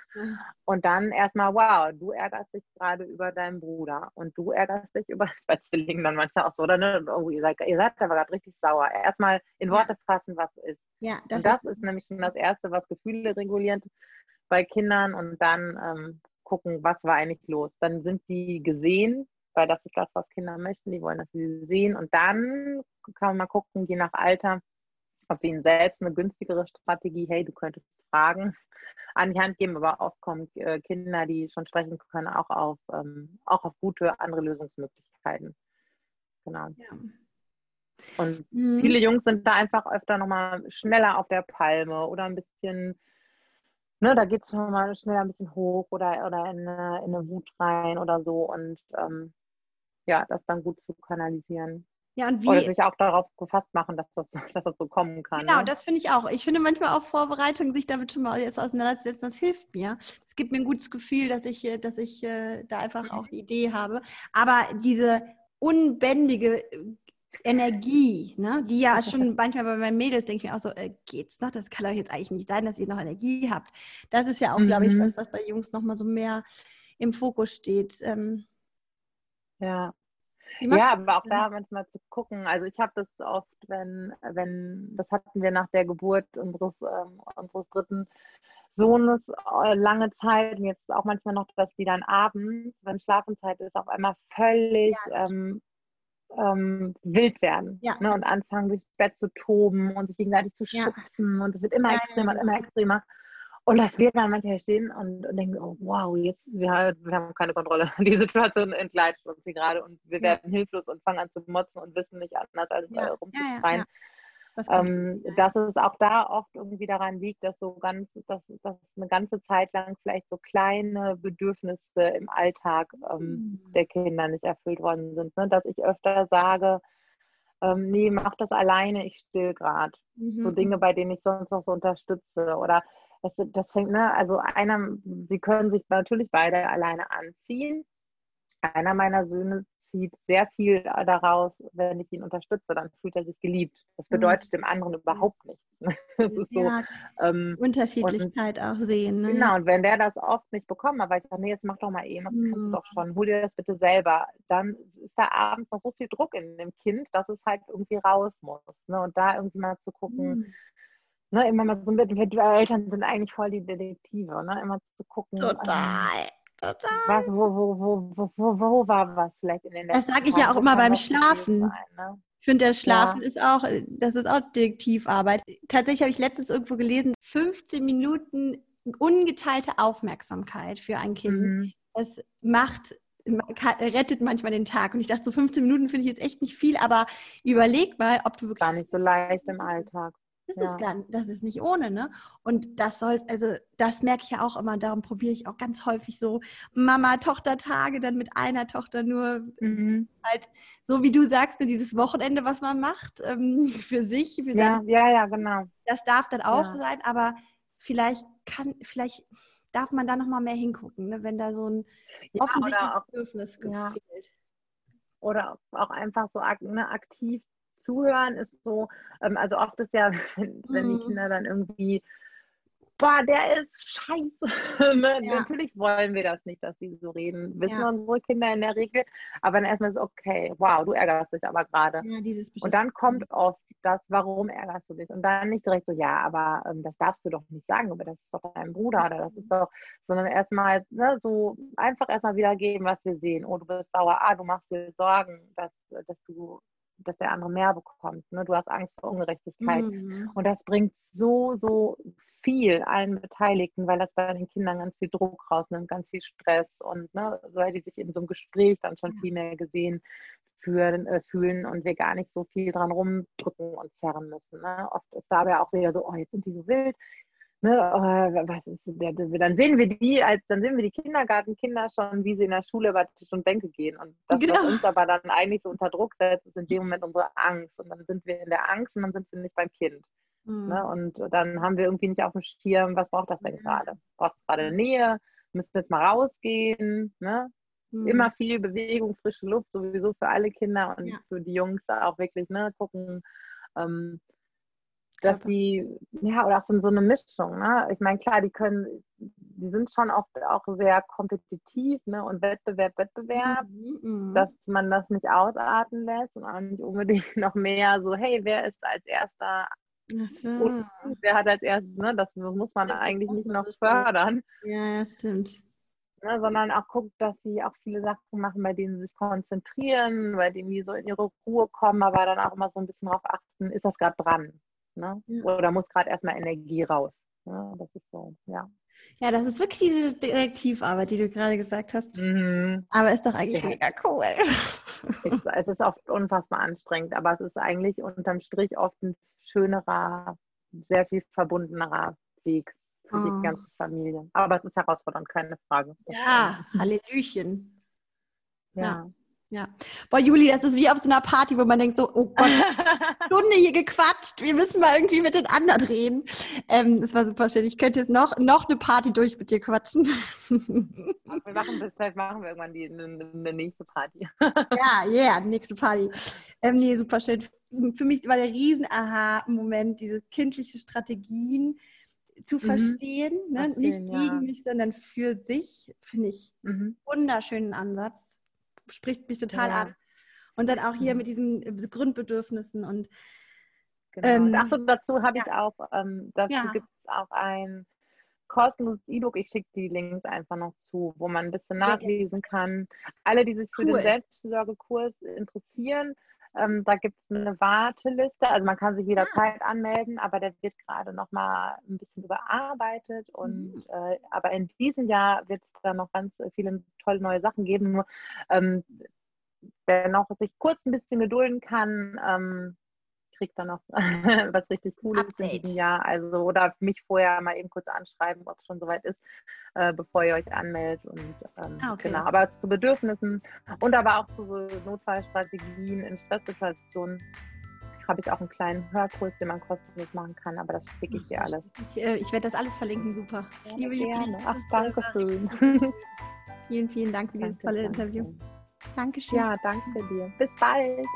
und dann erstmal, wow, du ärgerst dich gerade über deinen Bruder und du ärgerst dich über, das bei Zwillingen dann manchmal auch so, oder ne? Oh, ihr seid, ihr seid aber gerade richtig sauer. Erstmal in Worte fassen, was ist. Ja, das und das ist, ist nämlich schon das Erste, was Gefühle reguliert bei Kindern und dann ähm, gucken, was war eigentlich los. Dann sind die gesehen, weil das ist das, was Kinder möchten. Die wollen, dass sie sehen. Und dann kann man mal gucken, je nach Alter, ob wir ihnen selbst eine günstigere Strategie, hey, du könntest fragen, an die Hand geben. Aber oft kommen äh, Kinder, die schon sprechen können, auch auf, ähm, auch auf gute andere Lösungsmöglichkeiten. Genau. Ja. Und mhm. viele Jungs sind da einfach öfter nochmal schneller auf der Palme oder ein bisschen ne, da geht es schon mal schneller ein bisschen hoch oder, oder in, eine, in eine Wut rein oder so und ähm, ja, das dann gut zu kanalisieren. Ja, und wie, Oder sich auch darauf gefasst machen, dass das, dass das so kommen kann. Genau, ne? das finde ich auch. Ich finde manchmal auch Vorbereitung, sich damit schon mal jetzt auseinanderzusetzen, das hilft mir. Es gibt mir ein gutes Gefühl, dass ich, dass ich äh, da einfach auch die Idee habe. Aber diese unbändige Energie, ne? die ja schon manchmal bei meinen Mädels denke ich mir auch so, äh, geht's noch? Das kann doch jetzt eigentlich nicht sein, dass ihr noch Energie habt. Das ist ja auch, mhm. glaube ich, was, was bei Jungs nochmal so mehr im Fokus steht. Ähm, ja. Ja, aber auch da manchmal zu gucken. Also ich habe das oft, wenn, wenn, das hatten wir nach der Geburt unseres, ähm, unseres dritten Sohnes äh, lange Zeit und jetzt auch manchmal noch, dass die dann abends, wenn Schlafenszeit ist, auf einmal völlig ja, ähm, ähm, wild werden ja. ne, und anfangen, durchs Bett zu toben und sich gegenseitig zu schubsen ja. und es wird immer extremer und immer extremer. Und das wird dann manchmal stehen und, und denken, oh, wow, jetzt, wir, wir, haben keine Kontrolle. Die Situation entgleitet uns hier gerade und wir werden hilflos und fangen an zu motzen und wissen nicht anders, als ja. rumzuschreien. Das ähm, dass es auch da oft irgendwie daran liegt, dass so ganz, dass, dass eine ganze Zeit lang vielleicht so kleine Bedürfnisse im Alltag ähm, mhm. der Kinder nicht erfüllt worden sind. Ne? Dass ich öfter sage, ähm, nee, mach das alleine, ich still gerade. Mhm. So Dinge, bei denen ich sonst noch so unterstütze. Oder das, das fängt, ne, also einer, sie können sich natürlich beide alleine anziehen. Einer meiner Söhne zieht sehr viel daraus, wenn ich ihn unterstütze, dann fühlt er sich geliebt. Das mhm. bedeutet mhm. dem anderen überhaupt nichts. Das ist so, ja, ähm, Unterschiedlichkeit und, auch sehen. Ne? Genau, und wenn der das oft nicht bekommt, aber ich sage, nee, jetzt mach doch mal eben, das mhm. kannst du doch schon, hol dir das bitte selber, dann ist da abends noch so viel Druck in dem Kind, dass es halt irgendwie raus muss. Ne? Und da irgendwie mal zu gucken, mhm. Ne, immer mal so mit, Eltern sind eigentlich voll die Detektive, ne? Immer zu gucken. Total. Total. Was, wo, wo, wo, wo, wo, wo war was vielleicht in den letzten Das sage ich ja auch immer beim Schlafen. Sein, ne? Ich finde, das Schlafen ja. ist auch, das ist auch Detektivarbeit. Tatsächlich habe ich letztens irgendwo gelesen, 15 Minuten ungeteilte Aufmerksamkeit für ein Kind. Mhm. Das macht rettet manchmal den Tag. Und ich dachte, so 15 Minuten finde ich jetzt echt nicht viel, aber überleg mal, ob du wirklich. Gar nicht so leicht im Alltag. Das, ja. ist gar, das ist nicht ohne, ne? Und das soll, also das merke ich ja auch immer, darum probiere ich auch ganz häufig so Mama-Tochter-Tage dann mit einer Tochter nur mhm. halt, so wie du sagst, ne, dieses Wochenende, was man macht, ähm, für sich. Für ja, sein, ja, ja, genau. Das darf dann auch ja. sein, aber vielleicht kann, vielleicht darf man da nochmal mehr hingucken, ne? wenn da so ein ja, offensichtliches Bedürfnis fehlt. Oder auch einfach so ne, aktiv Zuhören ist so, ähm, also oft ist ja, wenn, wenn die mhm. Kinder dann irgendwie, boah, der ist scheiße. ne? ja. Natürlich wollen wir das nicht, dass sie so reden. Wissen ja. unsere Kinder in der Regel. Aber dann erstmal so, okay, wow, du ärgerst dich aber gerade. Ja, und dann kommt oft das, warum ärgerst du dich? Und dann nicht direkt so, ja, aber ähm, das darfst du doch nicht sagen, aber das ist doch dein Bruder oder das ist doch, sondern erstmal ne, so einfach erstmal wiedergeben, was wir sehen. Oh, du bist sauer, ah, du machst dir Sorgen, dass, dass du dass der andere mehr bekommt. Ne? Du hast Angst vor Ungerechtigkeit. Mhm. Und das bringt so, so viel allen Beteiligten, weil das bei den Kindern ganz viel Druck rausnimmt, ganz viel Stress und ne, so hätte die sich in so einem Gespräch dann schon viel mehr gesehen fühlen, äh, fühlen und wir gar nicht so viel dran rumdrücken und zerren müssen. Ne? Oft ist da aber auch wieder so, oh, jetzt sind die so wild, Ne, oh, was ist der, dann sehen wir die, als dann sehen wir die Kindergartenkinder schon, wie sie in der Schule über Tisch und Bänke gehen. Und das, genau. was uns aber dann eigentlich so unter Druck setzt, ist in dem Moment unsere Angst. Und dann sind wir in der Angst und dann sind wir nicht beim Kind. Mhm. Ne? Und dann haben wir irgendwie nicht auf dem Schirm, was braucht das denn mhm. gerade? Braucht es gerade Nähe? Müssen jetzt mal rausgehen? Ne? Mhm. Immer viel Bewegung, frische Luft, sowieso für alle Kinder und ja. für die Jungs auch wirklich ne, gucken. Ähm, dass die, ja, oder auch so, so eine Mischung, ne? Ich meine, klar, die können, die sind schon oft auch sehr kompetitiv, ne? Und Wettbewerb, Wettbewerb, mhm. dass man das nicht ausarten lässt und auch nicht unbedingt noch mehr so, hey, wer ist als erster so. wer hat als erstes, ne? Das muss man das eigentlich nicht noch fördern. Ja, ja, stimmt. Ne, sondern auch guckt, dass sie auch viele Sachen machen, bei denen sie sich konzentrieren, bei denen die so in ihre Ruhe kommen, aber dann auch immer so ein bisschen darauf achten, ist das gerade dran? Ne? Ja. Oder muss gerade erstmal Energie raus. Ne? Das ist so, ja. Ja, das ist wirklich diese Detektivarbeit, die du gerade gesagt hast. Mhm. Aber ist doch eigentlich ja. mega cool. es ist oft unfassbar anstrengend, aber es ist eigentlich unterm Strich oft ein schönerer, sehr viel verbundenerer Weg für oh. die ganze Familie. Aber es ist herausfordernd, keine Frage. Ja, Hallöchen. ja. ja. Ja. Boah, Juli, das ist wie auf so einer Party, wo man denkt so, oh Gott, Stunde hier gequatscht, wir müssen mal irgendwie mit den anderen reden. Ähm, das war super schön. Ich könnte jetzt noch, noch eine Party durch mit dir quatschen. wir machen, deshalb machen wir irgendwann die, eine, eine nächste Party. ja, yeah, nächste Party. Ähm, nee, super schön. Für mich war der Riesen-Aha-Moment, diese kindliche Strategien zu mhm. verstehen, mhm. ne? nicht gegen ja. mich, sondern für sich, finde ich mhm. wunderschönen Ansatz spricht mich total ja. an. Und dann auch hier mhm. mit diesen äh, Grundbedürfnissen und Genau. Ähm, Achso, dazu habe ja. ich auch, ähm, dazu ja. gibt es auch ein kostenloses E-Book. Ich schicke die Links einfach noch zu, wo man ein bisschen nachlesen kann. Alle, die sich für den Selbstversorgekurs interessieren, ähm, da gibt es eine Warteliste. Also man kann sich jederzeit ah. anmelden, aber der wird gerade noch mal ein bisschen überarbeitet. Und mhm. äh, aber in diesem Jahr wird es da noch ganz viele tolle neue Sachen geben. Nur ähm, wer noch sich kurz ein bisschen gedulden kann, ähm, kriegt dann noch was richtig Cooles Update. in diesem Jahr. Also oder mich vorher mal eben kurz anschreiben, ob es schon soweit ist, äh, bevor ihr euch anmeldet. Und ähm, ah, okay. genau, aber zu Bedürfnissen und aber auch zu so Notfallstrategien in Stresssituationen habe ich auch einen kleinen Hörkurs, den man kostenlos machen kann, aber das schicke ich dir alles. Ich, äh, ich werde das alles verlinken, super. Ja, Liebe gerne. Ach, danke schön. vielen, vielen Dank für dieses danke, tolle danke. Interview. Dankeschön. Ja, danke dir. Bis bald.